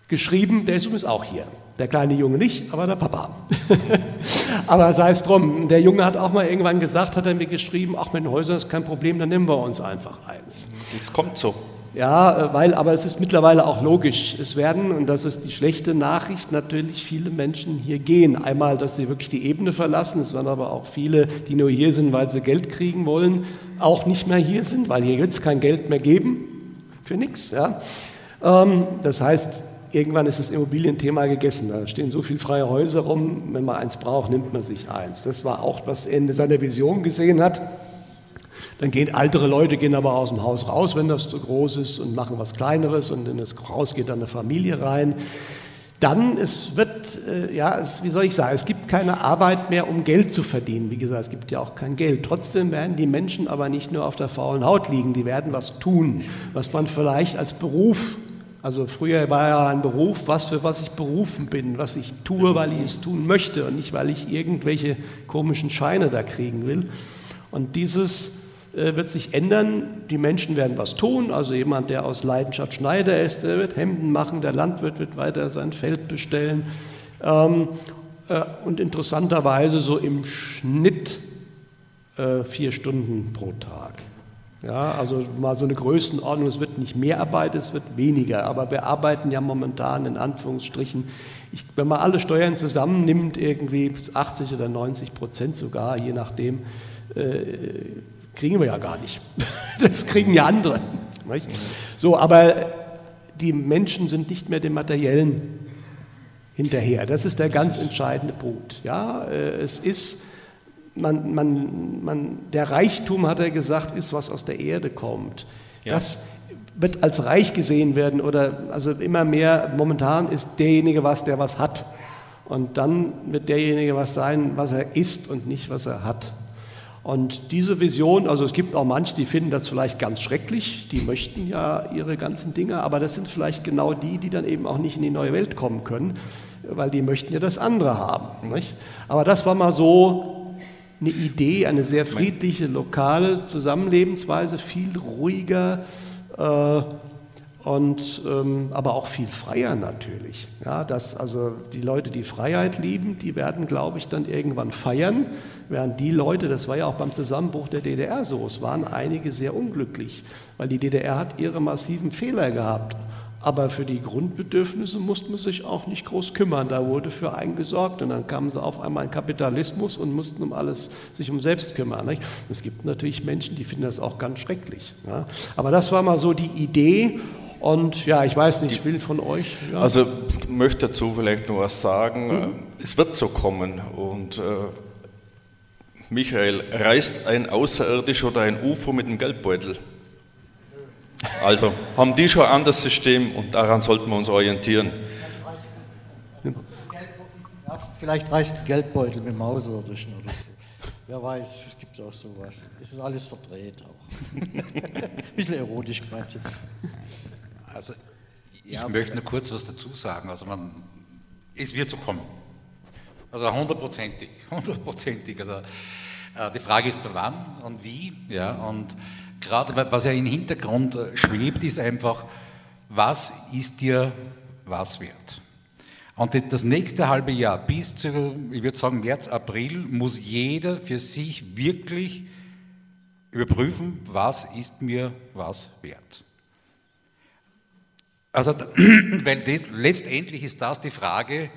geschrieben, der ist übrigens auch hier. Der kleine Junge nicht, aber der Papa. aber sei es drum, der Junge hat auch mal irgendwann gesagt, hat er mir geschrieben, ach mit den Häusern ist kein Problem, dann nehmen wir uns einfach eins. Das kommt so. Ja, äh, weil, aber es ist mittlerweile auch logisch. Es werden, und das ist die schlechte Nachricht, natürlich viele Menschen hier gehen. Einmal, dass sie wirklich die Ebene verlassen. Es werden aber auch viele, die nur hier sind, weil sie Geld kriegen wollen, auch nicht mehr hier sind, weil hier wird es kein Geld mehr geben. Für nichts. Ja. Ähm, das heißt, irgendwann ist das Immobilienthema gegessen. Da stehen so viele freie Häuser rum. Wenn man eins braucht, nimmt man sich eins. Das war auch, was in seiner Vision gesehen hat. Dann gehen ältere Leute gehen aber aus dem Haus raus, wenn das zu groß ist und machen was Kleineres und in das Haus geht dann eine Familie rein. Dann, es wird, äh, ja, es, wie soll ich sagen, es gibt keine Arbeit mehr, um Geld zu verdienen. Wie gesagt, es gibt ja auch kein Geld. Trotzdem werden die Menschen aber nicht nur auf der faulen Haut liegen, die werden was tun, was man vielleicht als Beruf also früher war ja ein Beruf, was für was ich berufen bin, was ich tue, weil ich es tun möchte und nicht, weil ich irgendwelche komischen Scheine da kriegen will. Und dieses äh, wird sich ändern. Die Menschen werden was tun. Also jemand, der aus Leidenschaft Schneider ist, der wird Hemden machen, der Landwirt wird weiter sein Feld bestellen. Ähm, äh, und interessanterweise so im Schnitt äh, vier Stunden pro Tag. Ja, also mal so eine Größenordnung, es wird nicht mehr Arbeit, es wird weniger, aber wir arbeiten ja momentan in Anführungsstrichen, ich, wenn man alle Steuern zusammennimmt, irgendwie 80 oder 90 Prozent sogar, je nachdem, äh, kriegen wir ja gar nicht. Das kriegen ja andere. Nicht? So, aber die Menschen sind nicht mehr dem Materiellen hinterher. Das ist der ganz entscheidende Punkt. Ja, äh, es ist, man, man, man, der Reichtum, hat er gesagt, ist, was aus der Erde kommt. Ja. Das wird als reich gesehen werden oder also immer mehr, momentan ist derjenige was, der was hat. Und dann wird derjenige was sein, was er ist und nicht, was er hat. Und diese Vision, also es gibt auch manche, die finden das vielleicht ganz schrecklich, die möchten ja ihre ganzen Dinge, aber das sind vielleicht genau die, die dann eben auch nicht in die neue Welt kommen können, weil die möchten ja das andere haben. Nicht? Aber das war mal so eine Idee, eine sehr friedliche, lokale Zusammenlebensweise, viel ruhiger. Äh, und ähm, aber auch viel freier natürlich. Ja, dass also die Leute, die Freiheit lieben, die werden, glaube ich, dann irgendwann feiern, während die Leute, das war ja auch beim Zusammenbruch der DDR so, es waren einige sehr unglücklich, weil die DDR hat ihre massiven Fehler gehabt. Aber für die Grundbedürfnisse musste man sich auch nicht groß kümmern. Da wurde für einen gesorgt und dann kamen sie auf einmal in Kapitalismus und mussten um alles sich um selbst kümmern. Nicht? Es gibt natürlich Menschen, die finden das auch ganz schrecklich. Ja? Aber das war mal so die Idee und ja, ich weiß nicht, ich will von euch. Ja. Also ich möchte dazu vielleicht noch was sagen. Mhm. Es wird so kommen. Und äh, Michael, reist ein Außerirdischer oder ein UFO mit dem Geldbeutel? Also haben die schon ein anderes System und daran sollten wir uns orientieren. Ja, vielleicht reist ein Geldbeutel mit dem Außerirdischen oder so. Wer weiß, es gibt auch sowas. Es ist alles verdreht auch. Ein bisschen erotisch gemeint jetzt. Also ich ja, möchte nur kurz was dazu sagen. Also man, es wird so kommen. Also hundertprozentig, hundertprozentig. Also äh, die Frage ist wann und wie. Ja, und gerade was ja im Hintergrund äh, schwebt, ist einfach, was ist dir was wert? Und das nächste halbe Jahr bis zu, ich würde sagen, März, April, muss jeder für sich wirklich überprüfen, was ist mir was wert. Also, weil das, letztendlich ist das die Frage,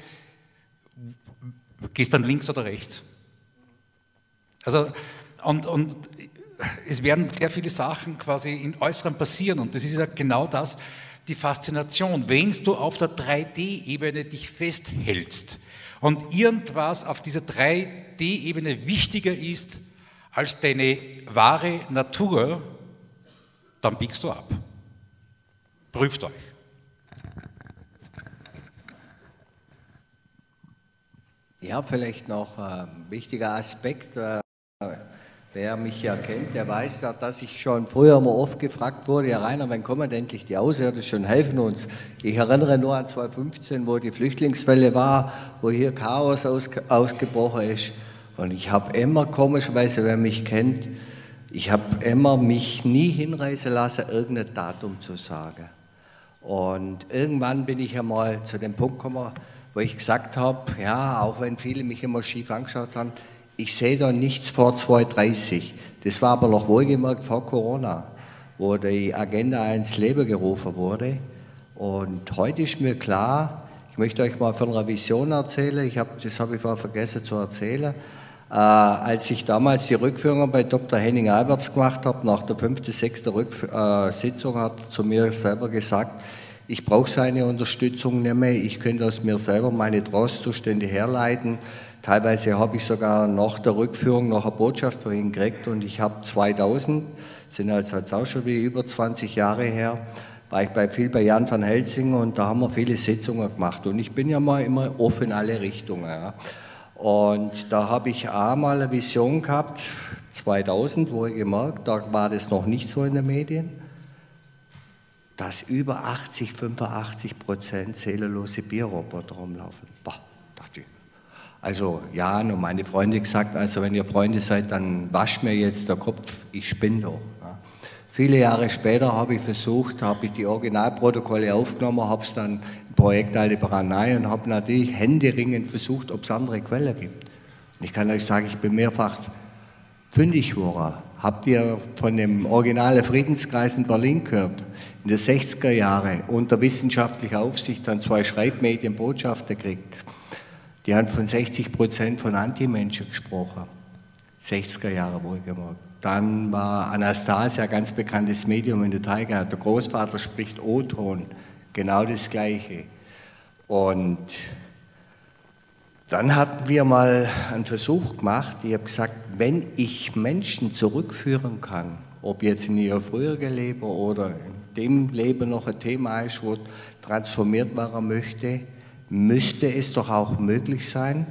gehst du dann links oder rechts? Also, und, und es werden sehr viele Sachen quasi in Äußeren passieren und das ist ja genau das, die Faszination. Wenn du auf der 3D-Ebene dich festhältst und irgendwas auf dieser 3D-Ebene wichtiger ist als deine wahre Natur, dann biegst du ab. Prüft euch. Ja, vielleicht noch ein wichtiger Aspekt. Wer mich ja kennt, der weiß ja, dass ich schon früher mal oft gefragt wurde, ja Rainer, wann kommen endlich die Außerirdischen helfen uns? Ich erinnere nur an 2015, wo die Flüchtlingswelle war, wo hier Chaos aus, ausgebrochen ist. Und ich habe immer, komischerweise, wer mich kennt, ich habe immer mich nie hinreißen lassen, irgendein Datum zu sagen. Und irgendwann bin ich einmal zu dem Punkt gekommen, wo ich gesagt habe, ja, auch wenn viele mich immer schief angeschaut haben, ich sehe da nichts vor 2030. Das war aber noch wohlgemerkt vor Corona. wo die Agenda ins Leben gerufen wurde. Und heute ist mir klar, ich möchte euch mal von einer Vision erzählen, ich hab, das habe ich vorher vergessen zu erzählen. Äh, als ich damals die Rückführung bei Dr. Henning Alberts gemacht habe, nach der fünften, sechsten äh, Sitzung, hat er zu mir selber gesagt, ich brauche seine Unterstützung nicht mehr, ich könnte aus mir selber meine Trostzustände herleiten. Teilweise habe ich sogar nach der Rückführung noch eine Botschaft vorhin gekriegt und ich habe 2000, sind also jetzt auch schon wie über 20 Jahre her, war ich bei viel bei Jan van Helsing und da haben wir viele Sitzungen gemacht und ich bin ja mal immer offen in alle Richtungen. Ja. Und da habe ich einmal eine Vision gehabt, 2000, wo ich gemerkt, da war das noch nicht so in den Medien, dass über 80, 85 Prozent seelenlose Bierroboter rumlaufen. Boah, dachte ich. Also Jan und meine Freunde gesagt, also wenn ihr Freunde seid, dann wascht mir jetzt der Kopf, ich spinne doch. Ja. Viele Jahre später habe ich versucht, habe ich die Originalprotokolle aufgenommen, habe es dann im Projekt Alte Baranei und habe natürlich händeringend versucht, ob es andere Quellen gibt. Und ich kann euch sagen, ich bin mehrfach fündig geworden. Habt ihr von dem originalen Friedenskreis in Berlin gehört? In den 60er Jahren unter wissenschaftlicher Aufsicht dann zwei Schreibmedien Botschafter gekriegt. Die haben von 60 Prozent von Antimenschen gesprochen. 60er Jahre wohlgemerkt. Dann war Anastasia, ganz bekanntes Medium in der Taiga. Der Großvater spricht O-Ton, genau das Gleiche. Und dann hatten wir mal einen Versuch gemacht. Ich habe gesagt, wenn ich Menschen zurückführen kann, ob jetzt in ihr früheren Leben oder in dem Leben noch ein Thema ist, wo transformiert werden möchte, müsste es doch auch möglich sein,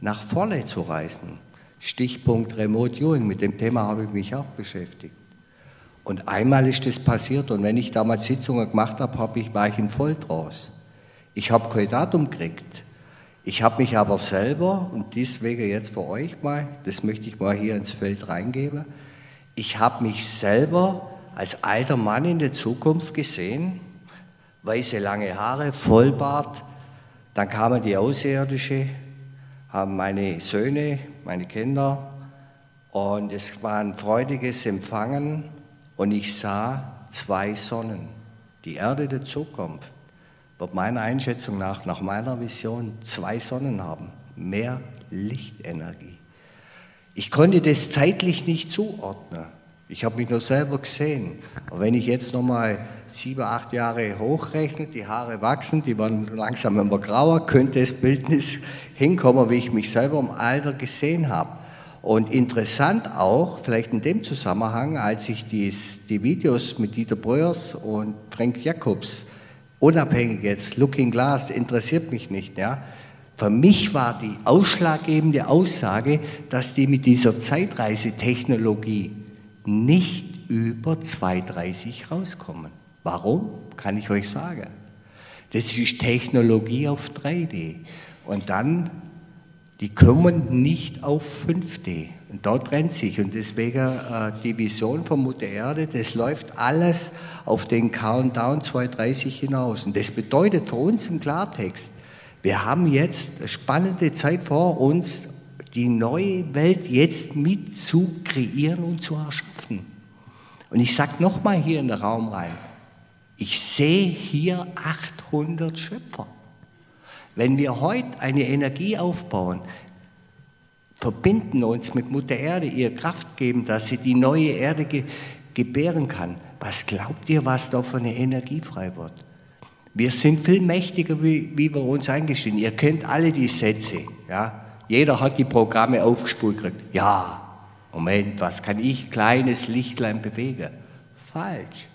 nach vorne zu reisen. Stichpunkt Remote Viewing, mit dem Thema habe ich mich auch beschäftigt. Und einmal ist das passiert und wenn ich damals Sitzungen gemacht habe, habe ich, war ich in Volltrance. Ich habe kein Datum gekriegt. Ich habe mich aber selber, und deswegen jetzt für euch mal, das möchte ich mal hier ins Feld reingeben, ich habe mich selber als alter Mann in der Zukunft gesehen, weiße lange Haare, Vollbart, dann kamen die Außerirdische, haben meine Söhne, meine Kinder und es war ein freudiges Empfangen und ich sah zwei Sonnen. Die Erde der Zukunft wird meiner Einschätzung nach, nach meiner Vision, zwei Sonnen haben, mehr Lichtenergie. Ich konnte das zeitlich nicht zuordnen. Ich habe mich nur selber gesehen. Aber wenn ich jetzt nochmal sieben, acht Jahre hochrechne, die Haare wachsen, die werden langsam immer grauer, könnte das Bildnis hinkommen, wie ich mich selber im Alter gesehen habe. Und interessant auch, vielleicht in dem Zusammenhang, als ich dies, die Videos mit Dieter Breuers und Frank Jacobs, unabhängig jetzt, Looking Glass, interessiert mich nicht, ja. Für mich war die ausschlaggebende Aussage, dass die mit dieser Zeitreisetechnologie nicht über 230 rauskommen. Warum? Kann ich euch sagen. Das ist Technologie auf 3D. Und dann, die kommen nicht auf 5D. Und da trennt sich. Und deswegen äh, die Vision von Mutter Erde, das läuft alles auf den Countdown 230 hinaus. Und das bedeutet für uns im Klartext, wir haben jetzt eine spannende Zeit vor uns, die neue Welt jetzt mit zu kreieren und zu erschaffen. Und ich sage nochmal hier in den Raum rein, ich sehe hier 800 Schöpfer. Wenn wir heute eine Energie aufbauen, verbinden uns mit Mutter Erde, ihr Kraft geben, dass sie die neue Erde ge gebären kann, was glaubt ihr, was da für eine Energie frei wird? Wir sind viel mächtiger, wie, wie wir uns eingestehen. Ihr kennt alle die Sätze. Ja? Jeder hat die Programme aufgespult gekriegt. Ja, Moment, was kann ich, kleines Lichtlein, bewegen? Falsch.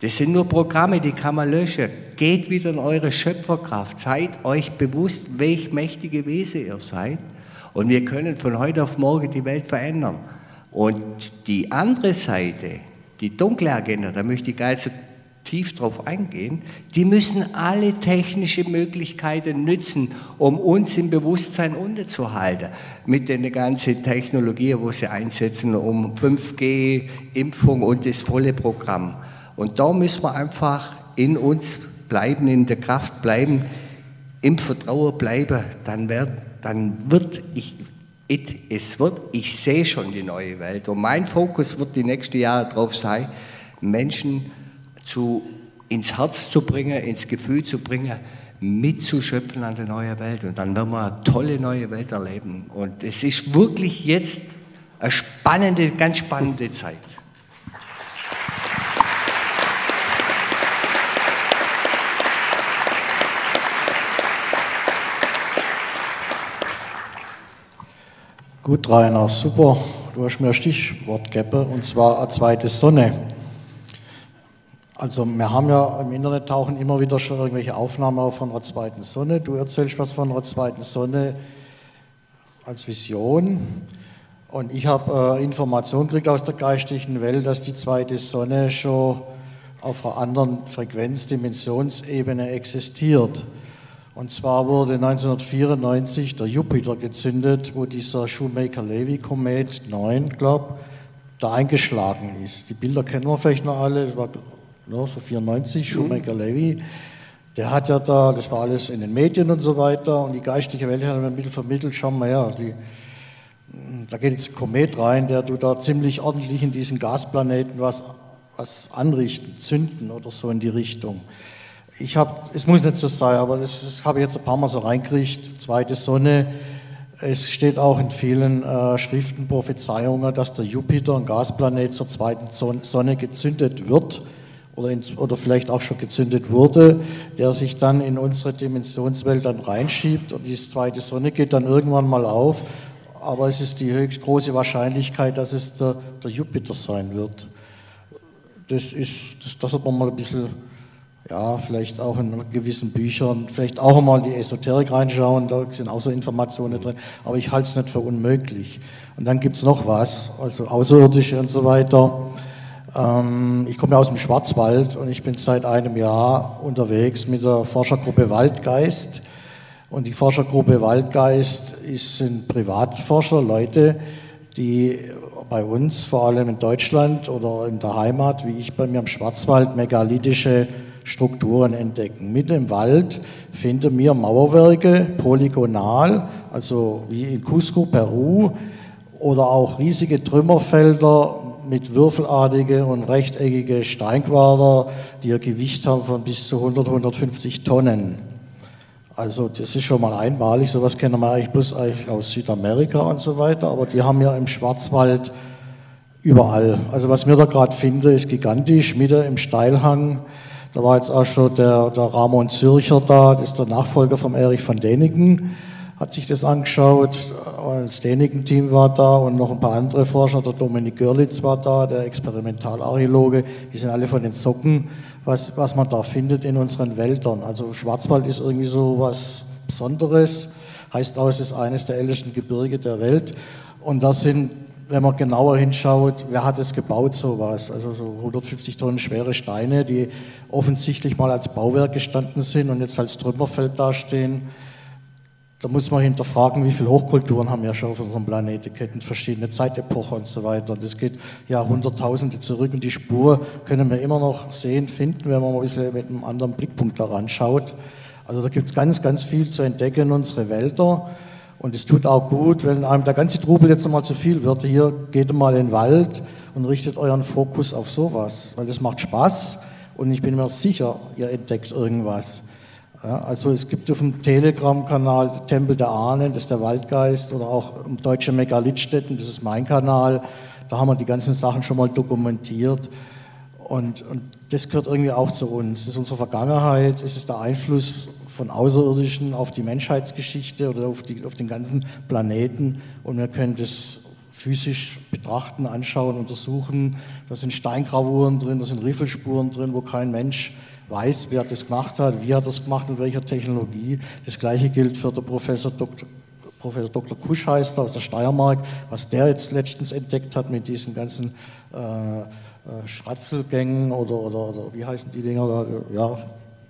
Das sind nur Programme, die kann man löschen. Geht wieder in eure Schöpferkraft. Seid euch bewusst, welch mächtige Wesen ihr seid. Und wir können von heute auf morgen die Welt verändern. Und die andere Seite, die dunkle Agenda, da möchte ich gar nicht so tief drauf eingehen, die müssen alle technischen Möglichkeiten nützen, um uns im Bewusstsein unterzuhalten. Mit der ganzen Technologie, wo sie einsetzen, um 5G, Impfung und das volle Programm. Und da müssen wir einfach in uns bleiben, in der Kraft bleiben, im Vertrauen bleiben, dann wird, dann wird ich, it, es wird, ich sehe schon die neue Welt und mein Fokus wird die nächsten Jahre darauf sein, Menschen zu, ins Herz zu bringen, ins Gefühl zu bringen, mitzuschöpfen an der neuen Welt. Und dann werden wir eine tolle neue Welt erleben. Und es ist wirklich jetzt eine spannende, ganz spannende Zeit. Gut, Rainer, super. Du hast mir ein Stichwort gegeben, und zwar eine zweite Sonne. Also wir haben ja im Internet tauchen immer wieder schon irgendwelche Aufnahmen auf von einer zweiten Sonne. Du erzählst was von einer zweiten Sonne als Vision. Und ich habe äh, Informationen gekriegt aus der geistigen Welt, dass die zweite Sonne schon auf einer anderen Frequenzdimensionsebene existiert. Und zwar wurde 1994 der Jupiter gezündet, wo dieser Shoemaker-Levy-Komet 9, glaube da eingeschlagen ist. Die Bilder kennen wir vielleicht noch alle, das war ja, so 94, mhm. Shoemaker-Levy. Der hat ja da, das war alles in den Medien und so weiter, und die geistige Welt hat mir vermittelt, schau mal her, die, da geht jetzt ein Komet rein, der du da ziemlich ordentlich in diesen Gasplaneten was, was anrichten, zünden oder so in die Richtung ich habe, es muss nicht so sein, aber das, das habe ich jetzt ein paar Mal so reingekriegt, zweite Sonne. Es steht auch in vielen äh, Schriften Prophezeiungen, dass der Jupiter, ein Gasplanet, zur zweiten Sonne gezündet wird oder, in, oder vielleicht auch schon gezündet wurde, der sich dann in unsere Dimensionswelt dann reinschiebt und die zweite Sonne geht dann irgendwann mal auf. Aber es ist die höchst große Wahrscheinlichkeit, dass es der, der Jupiter sein wird. Das ist, das, das hat man mal ein bisschen ja, vielleicht auch in gewissen Büchern, vielleicht auch mal in die Esoterik reinschauen, da sind auch so Informationen drin, aber ich halte es nicht für unmöglich. Und dann gibt es noch was, also Außerirdische und so weiter. Ähm, ich komme aus dem Schwarzwald und ich bin seit einem Jahr unterwegs mit der Forschergruppe Waldgeist. Und die Forschergruppe Waldgeist ist, sind Privatforscher, Leute, die bei uns, vor allem in Deutschland oder in der Heimat, wie ich bei mir im Schwarzwald, megalithische Strukturen entdecken. Mitten im Wald finden wir Mauerwerke polygonal, also wie in Cusco, Peru, oder auch riesige Trümmerfelder mit würfelartige und rechteckige Steinquader, die ein Gewicht haben von bis zu 100, 150 Tonnen. Also das ist schon mal einmalig, sowas kennen wir eigentlich bloß eigentlich aus Südamerika und so weiter, aber die haben ja im Schwarzwald überall. Also was wir da gerade finden, ist gigantisch, mitten im Steilhang da war jetzt auch schon der, der Ramon Zürcher da, das ist der Nachfolger von Erich van Deniken, hat sich das angeschaut. Das Deniken-Team war da und noch ein paar andere Forscher. Der Dominik Görlitz war da, der Experimentalarchäologe. Die sind alle von den Socken, was, was man da findet in unseren Wäldern. Also Schwarzwald ist irgendwie so was Besonderes. Heißt auch, es ist eines der ältesten Gebirge der Welt. Und da sind wenn man genauer hinschaut, wer hat es gebaut, sowas? Also so 150 Tonnen schwere Steine, die offensichtlich mal als Bauwerk gestanden sind und jetzt als Trümmerfeld dastehen. Da muss man hinterfragen, wie viele Hochkulturen haben wir schon auf unserem Planeten, kennen verschiedene Zeitepochen und so weiter. Und das geht Jahrhunderttausende zurück und die Spur können wir immer noch sehen, finden, wenn man mal ein bisschen mit einem anderen Blickpunkt daran schaut. Also da gibt es ganz, ganz viel zu entdecken in unsere Wälder. Und es tut auch gut, wenn einem der ganze Trubel jetzt einmal zu viel wird. Hier geht mal in den Wald und richtet euren Fokus auf sowas, weil das macht Spaß und ich bin mir sicher, ihr entdeckt irgendwas. Ja, also es gibt auf dem Telegram-Kanal Tempel der Ahnen, das ist der Waldgeist, oder auch Deutsche Megalithstätten, das ist mein Kanal. Da haben wir die ganzen Sachen schon mal dokumentiert. Und, und das gehört irgendwie auch zu uns. Das ist unsere Vergangenheit, es ist der Einfluss von Außerirdischen auf die Menschheitsgeschichte oder auf, die, auf den ganzen Planeten und wir können das physisch betrachten, anschauen, untersuchen. Da sind Steingravuren drin, da sind Riffelspuren drin, wo kein Mensch weiß, wer das gemacht hat, wie hat das gemacht, mit welcher Technologie. Das gleiche gilt für den Professor Dr. Professor Dr. Kusch heißt aus der Steiermark, was der jetzt letztens entdeckt hat mit diesen ganzen äh, äh, Schratzelgängen oder, oder, oder, wie heißen die Dinger, ja,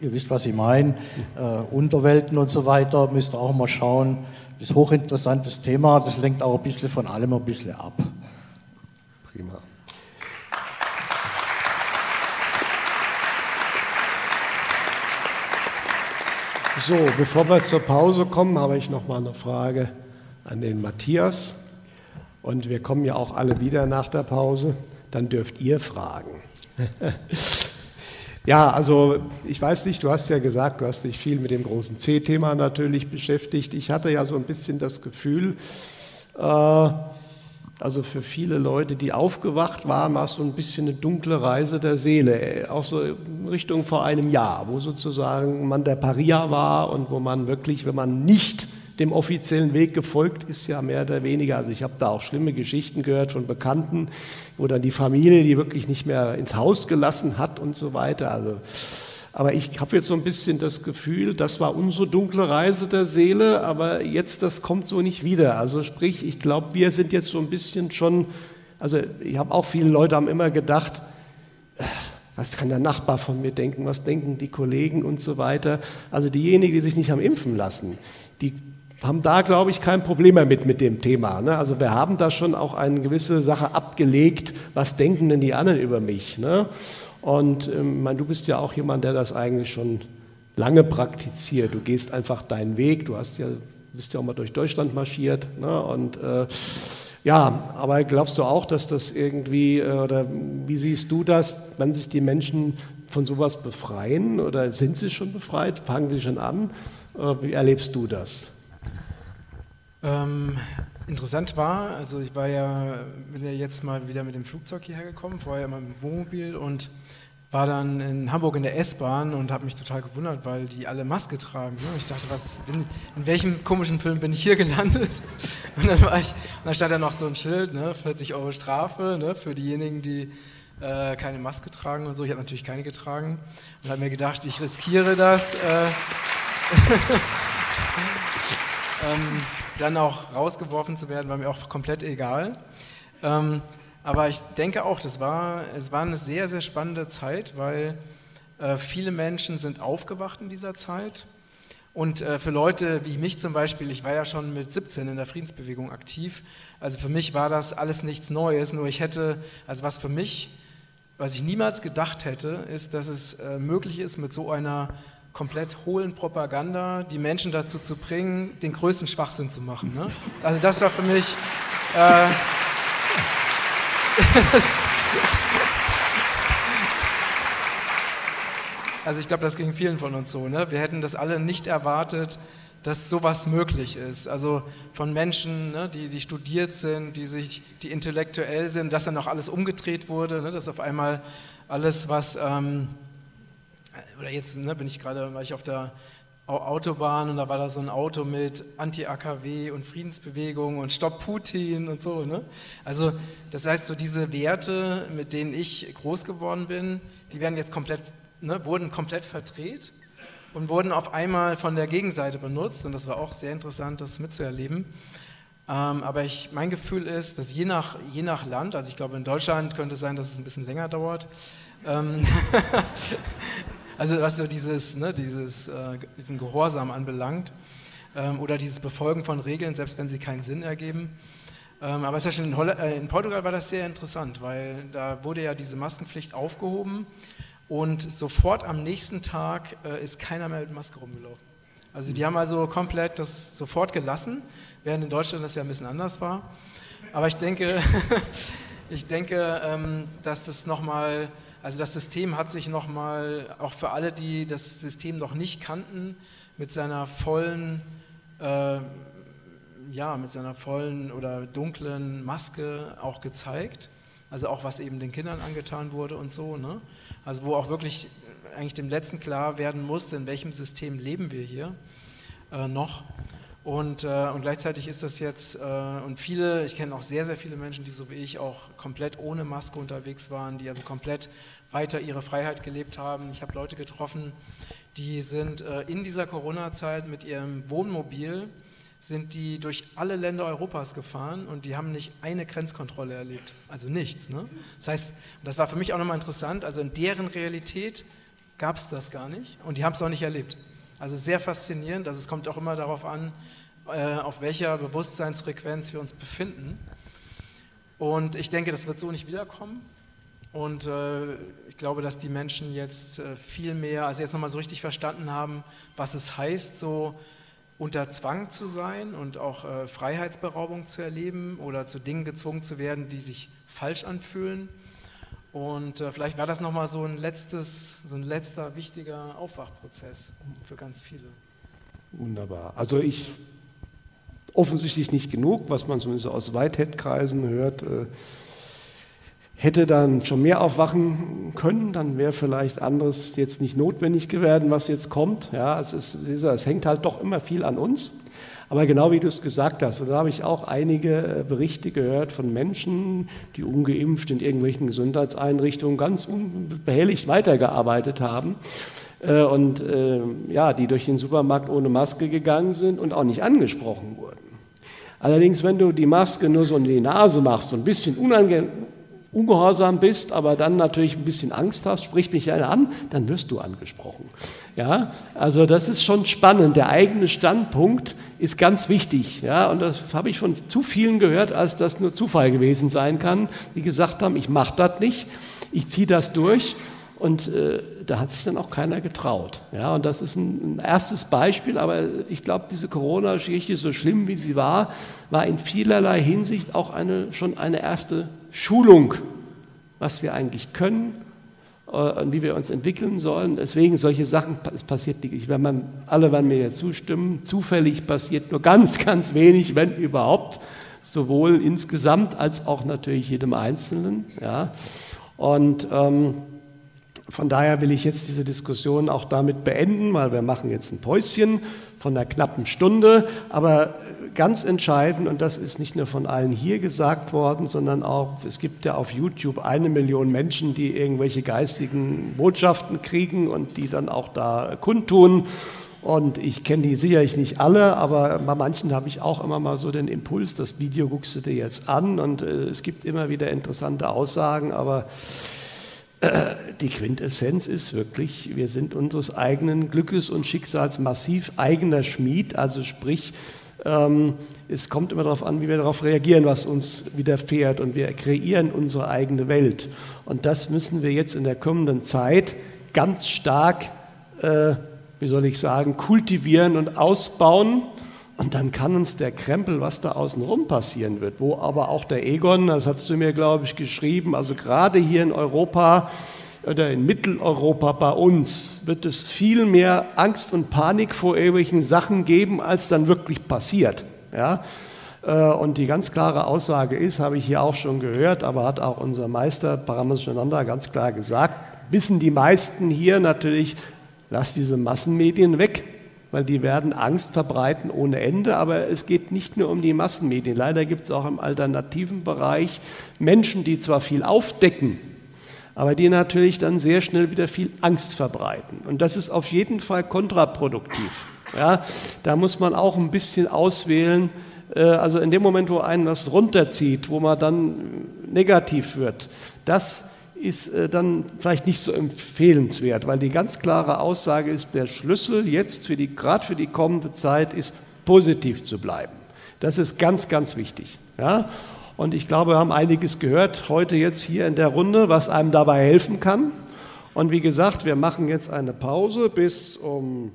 ihr wisst, was ich meine, äh, Unterwelten und so weiter, müsst ihr auch mal schauen. Das ist ein hochinteressantes Thema, das lenkt auch ein bisschen von allem ein bisschen ab. So, bevor wir zur Pause kommen, habe ich noch mal eine Frage an den Matthias. Und wir kommen ja auch alle wieder nach der Pause. Dann dürft ihr fragen. Ja, also ich weiß nicht, du hast ja gesagt, du hast dich viel mit dem großen C-Thema natürlich beschäftigt. Ich hatte ja so ein bisschen das Gefühl, äh, also für viele Leute, die aufgewacht waren, war es so ein bisschen eine dunkle Reise der Seele, auch so Richtung vor einem Jahr, wo sozusagen man der Paria war und wo man wirklich, wenn man nicht dem offiziellen Weg gefolgt ist, ja mehr oder weniger. Also ich habe da auch schlimme Geschichten gehört von Bekannten, wo dann die Familie die wirklich nicht mehr ins Haus gelassen hat und so weiter. Also, aber ich habe jetzt so ein bisschen das Gefühl, das war unsere dunkle Reise der Seele, aber jetzt das kommt so nicht wieder. Also sprich, ich glaube, wir sind jetzt so ein bisschen schon, also ich habe auch viele Leute haben immer gedacht, äh, was kann der Nachbar von mir denken, was denken die Kollegen und so weiter. Also diejenigen, die sich nicht haben impfen lassen, die haben da, glaube ich, kein Problem mehr mit, mit dem Thema. Ne? Also wir haben da schon auch eine gewisse Sache abgelegt, was denken denn die anderen über mich. Ne? Und ähm, mein, du bist ja auch jemand, der das eigentlich schon lange praktiziert. Du gehst einfach deinen Weg, du hast ja, bist ja auch mal durch Deutschland marschiert. Ne? Und äh, ja, aber glaubst du auch, dass das irgendwie, äh, oder wie siehst du das, wenn sich die Menschen von sowas befreien oder sind sie schon befreit, fangen sie schon an? Äh, wie erlebst du das? Ähm, interessant war, also ich war ja, bin ja jetzt mal wieder mit dem Flugzeug hierher gekommen, vorher immer mit dem Wohnmobil und war dann in Hamburg in der S-Bahn und habe mich total gewundert, weil die alle Maske tragen. Ne? Ich dachte, was, bin, in welchem komischen Film bin ich hier gelandet? Und dann, war ich, und dann stand da noch so ein Schild, ne? 40 Euro Strafe ne? für diejenigen, die äh, keine Maske tragen und so. Ich habe natürlich keine getragen und habe mir gedacht, ich riskiere das. Äh, ähm, dann auch rausgeworfen zu werden, war mir auch komplett egal. Ähm, aber ich denke auch, das war, es war eine sehr, sehr spannende Zeit, weil äh, viele Menschen sind aufgewacht in dieser Zeit. Und äh, für Leute wie mich zum Beispiel, ich war ja schon mit 17 in der Friedensbewegung aktiv, also für mich war das alles nichts Neues, nur ich hätte, also was für mich, was ich niemals gedacht hätte, ist, dass es äh, möglich ist, mit so einer komplett hohlen Propaganda die Menschen dazu zu bringen, den größten Schwachsinn zu machen. Ne? Also das war für mich... Äh, also ich glaube, das ging vielen von uns so. Ne? Wir hätten das alle nicht erwartet, dass sowas möglich ist. Also von Menschen, ne, die, die studiert sind, die, sich, die intellektuell sind, dass dann auch alles umgedreht wurde, ne, dass auf einmal alles, was... Ähm, oder jetzt ne, bin ich gerade, war ich auf der Autobahn und da war da so ein Auto mit Anti-AKW und Friedensbewegung und Stopp Putin und so. Ne? Also das heißt, so diese Werte, mit denen ich groß geworden bin, die werden jetzt komplett, ne, wurden komplett verdreht und wurden auf einmal von der Gegenseite benutzt und das war auch sehr interessant, das mitzuerleben. Ähm, aber ich, mein Gefühl ist, dass je nach, je nach Land, also ich glaube in Deutschland könnte es sein, dass es ein bisschen länger dauert, ähm, Also was so dieses, ne, dieses, äh, diesen Gehorsam anbelangt ähm, oder dieses Befolgen von Regeln, selbst wenn sie keinen Sinn ergeben. Ähm, aber in, äh, in, Portugal war das sehr interessant, weil da wurde ja diese Maskenpflicht aufgehoben und sofort am nächsten Tag äh, ist keiner mehr mit Maske rumgelaufen. Also die haben also komplett das sofort gelassen, während in Deutschland das ja ein bisschen anders war. Aber ich denke, ich denke, ähm, dass das nochmal also das System hat sich nochmal, auch für alle, die das System noch nicht kannten, mit seiner vollen, äh, ja, mit seiner vollen oder dunklen Maske auch gezeigt. Also auch was eben den Kindern angetan wurde und so. Ne? Also wo auch wirklich eigentlich dem Letzten klar werden muss, in welchem System leben wir hier äh, noch. Und, äh, und gleichzeitig ist das jetzt, äh, und viele, ich kenne auch sehr, sehr viele Menschen, die so wie ich auch komplett ohne Maske unterwegs waren, die also komplett weiter ihre Freiheit gelebt haben. Ich habe Leute getroffen, die sind äh, in dieser Corona-Zeit mit ihrem Wohnmobil, sind die durch alle Länder Europas gefahren und die haben nicht eine Grenzkontrolle erlebt. Also nichts. Ne? Das heißt, das war für mich auch nochmal interessant, also in deren Realität gab es das gar nicht und die haben es auch nicht erlebt. Also sehr faszinierend, also es kommt auch immer darauf an, äh, auf welcher Bewusstseinsfrequenz wir uns befinden. Und ich denke, das wird so nicht wiederkommen. Und äh, ich glaube, dass die Menschen jetzt äh, viel mehr, also jetzt nochmal so richtig verstanden haben, was es heißt, so unter Zwang zu sein und auch Freiheitsberaubung zu erleben oder zu Dingen gezwungen zu werden, die sich falsch anfühlen. Und äh, vielleicht war das nochmal so ein letztes, so ein letzter wichtiger Aufwachprozess für ganz viele. Wunderbar. Also ich offensichtlich nicht genug, was man zumindest aus Whitehead-Kreisen hört. Äh, hätte dann schon mehr aufwachen können, dann wäre vielleicht anderes jetzt nicht notwendig geworden, was jetzt kommt. Ja, es, ist, es hängt halt doch immer viel an uns. Aber genau wie du es gesagt hast, da habe ich auch einige äh, Berichte gehört von Menschen, die ungeimpft in irgendwelchen Gesundheitseinrichtungen ganz unbehelligt weitergearbeitet haben äh, und äh, ja, die durch den Supermarkt ohne Maske gegangen sind und auch nicht angesprochen wurden. Allerdings, wenn du die Maske nur so in die Nase machst, so ein bisschen ungehorsam bist, aber dann natürlich ein bisschen Angst hast, spricht mich einer an, dann wirst du angesprochen. Ja, also das ist schon spannend. Der eigene Standpunkt ist ganz wichtig. Ja, und das habe ich von zu vielen gehört, als das nur Zufall gewesen sein kann, die gesagt haben, ich mache das nicht, ich ziehe das durch. Und äh, da hat sich dann auch keiner getraut. Ja, und das ist ein, ein erstes Beispiel, aber ich glaube, diese Corona-Geschichte, so schlimm wie sie war, war in vielerlei Hinsicht auch eine, schon eine erste Schulung, was wir eigentlich können äh, und wie wir uns entwickeln sollen. Deswegen solche Sachen, es passiert nicht. Wenn man, alle werden mir ja zustimmen, zufällig passiert nur ganz, ganz wenig, wenn überhaupt, sowohl insgesamt als auch natürlich jedem Einzelnen. Ja. Und ähm, von daher will ich jetzt diese Diskussion auch damit beenden, weil wir machen jetzt ein Päuschen von einer knappen Stunde. Aber ganz entscheidend, und das ist nicht nur von allen hier gesagt worden, sondern auch, es gibt ja auf YouTube eine Million Menschen, die irgendwelche geistigen Botschaften kriegen und die dann auch da kundtun. Und ich kenne die sicherlich nicht alle, aber bei manchen habe ich auch immer mal so den Impuls, das Video guckst du dir jetzt an und äh, es gibt immer wieder interessante Aussagen, aber die Quintessenz ist wirklich, wir sind unseres eigenen Glückes und Schicksals massiv eigener Schmied, also sprich, ähm, es kommt immer darauf an, wie wir darauf reagieren, was uns widerfährt. Und wir kreieren unsere eigene Welt. Und das müssen wir jetzt in der kommenden Zeit ganz stark, äh, wie soll ich sagen, kultivieren und ausbauen. Und dann kann uns der Krempel, was da außenrum passieren wird, wo aber auch der Egon, das hast du mir, glaube ich, geschrieben, also gerade hier in Europa, oder in Mitteleuropa bei uns wird es viel mehr Angst und Panik vor irgendwelchen Sachen geben, als dann wirklich passiert. Ja? Äh, und die ganz klare Aussage ist, habe ich hier auch schon gehört, aber hat auch unser Meister Paramashananda ganz klar gesagt, wissen die meisten hier natürlich, lass diese Massenmedien weg, weil die werden Angst verbreiten ohne Ende. Aber es geht nicht nur um die Massenmedien. Leider gibt es auch im alternativen Bereich Menschen, die zwar viel aufdecken, aber die natürlich dann sehr schnell wieder viel Angst verbreiten. Und das ist auf jeden Fall kontraproduktiv. Ja, da muss man auch ein bisschen auswählen. Äh, also in dem Moment, wo einen was runterzieht, wo man dann negativ wird, das ist äh, dann vielleicht nicht so empfehlenswert, weil die ganz klare Aussage ist, der Schlüssel jetzt für die, gerade für die kommende Zeit ist, positiv zu bleiben. Das ist ganz, ganz wichtig. Ja? Und ich glaube, wir haben einiges gehört heute jetzt hier in der Runde, was einem dabei helfen kann. Und wie gesagt, wir machen jetzt eine Pause bis um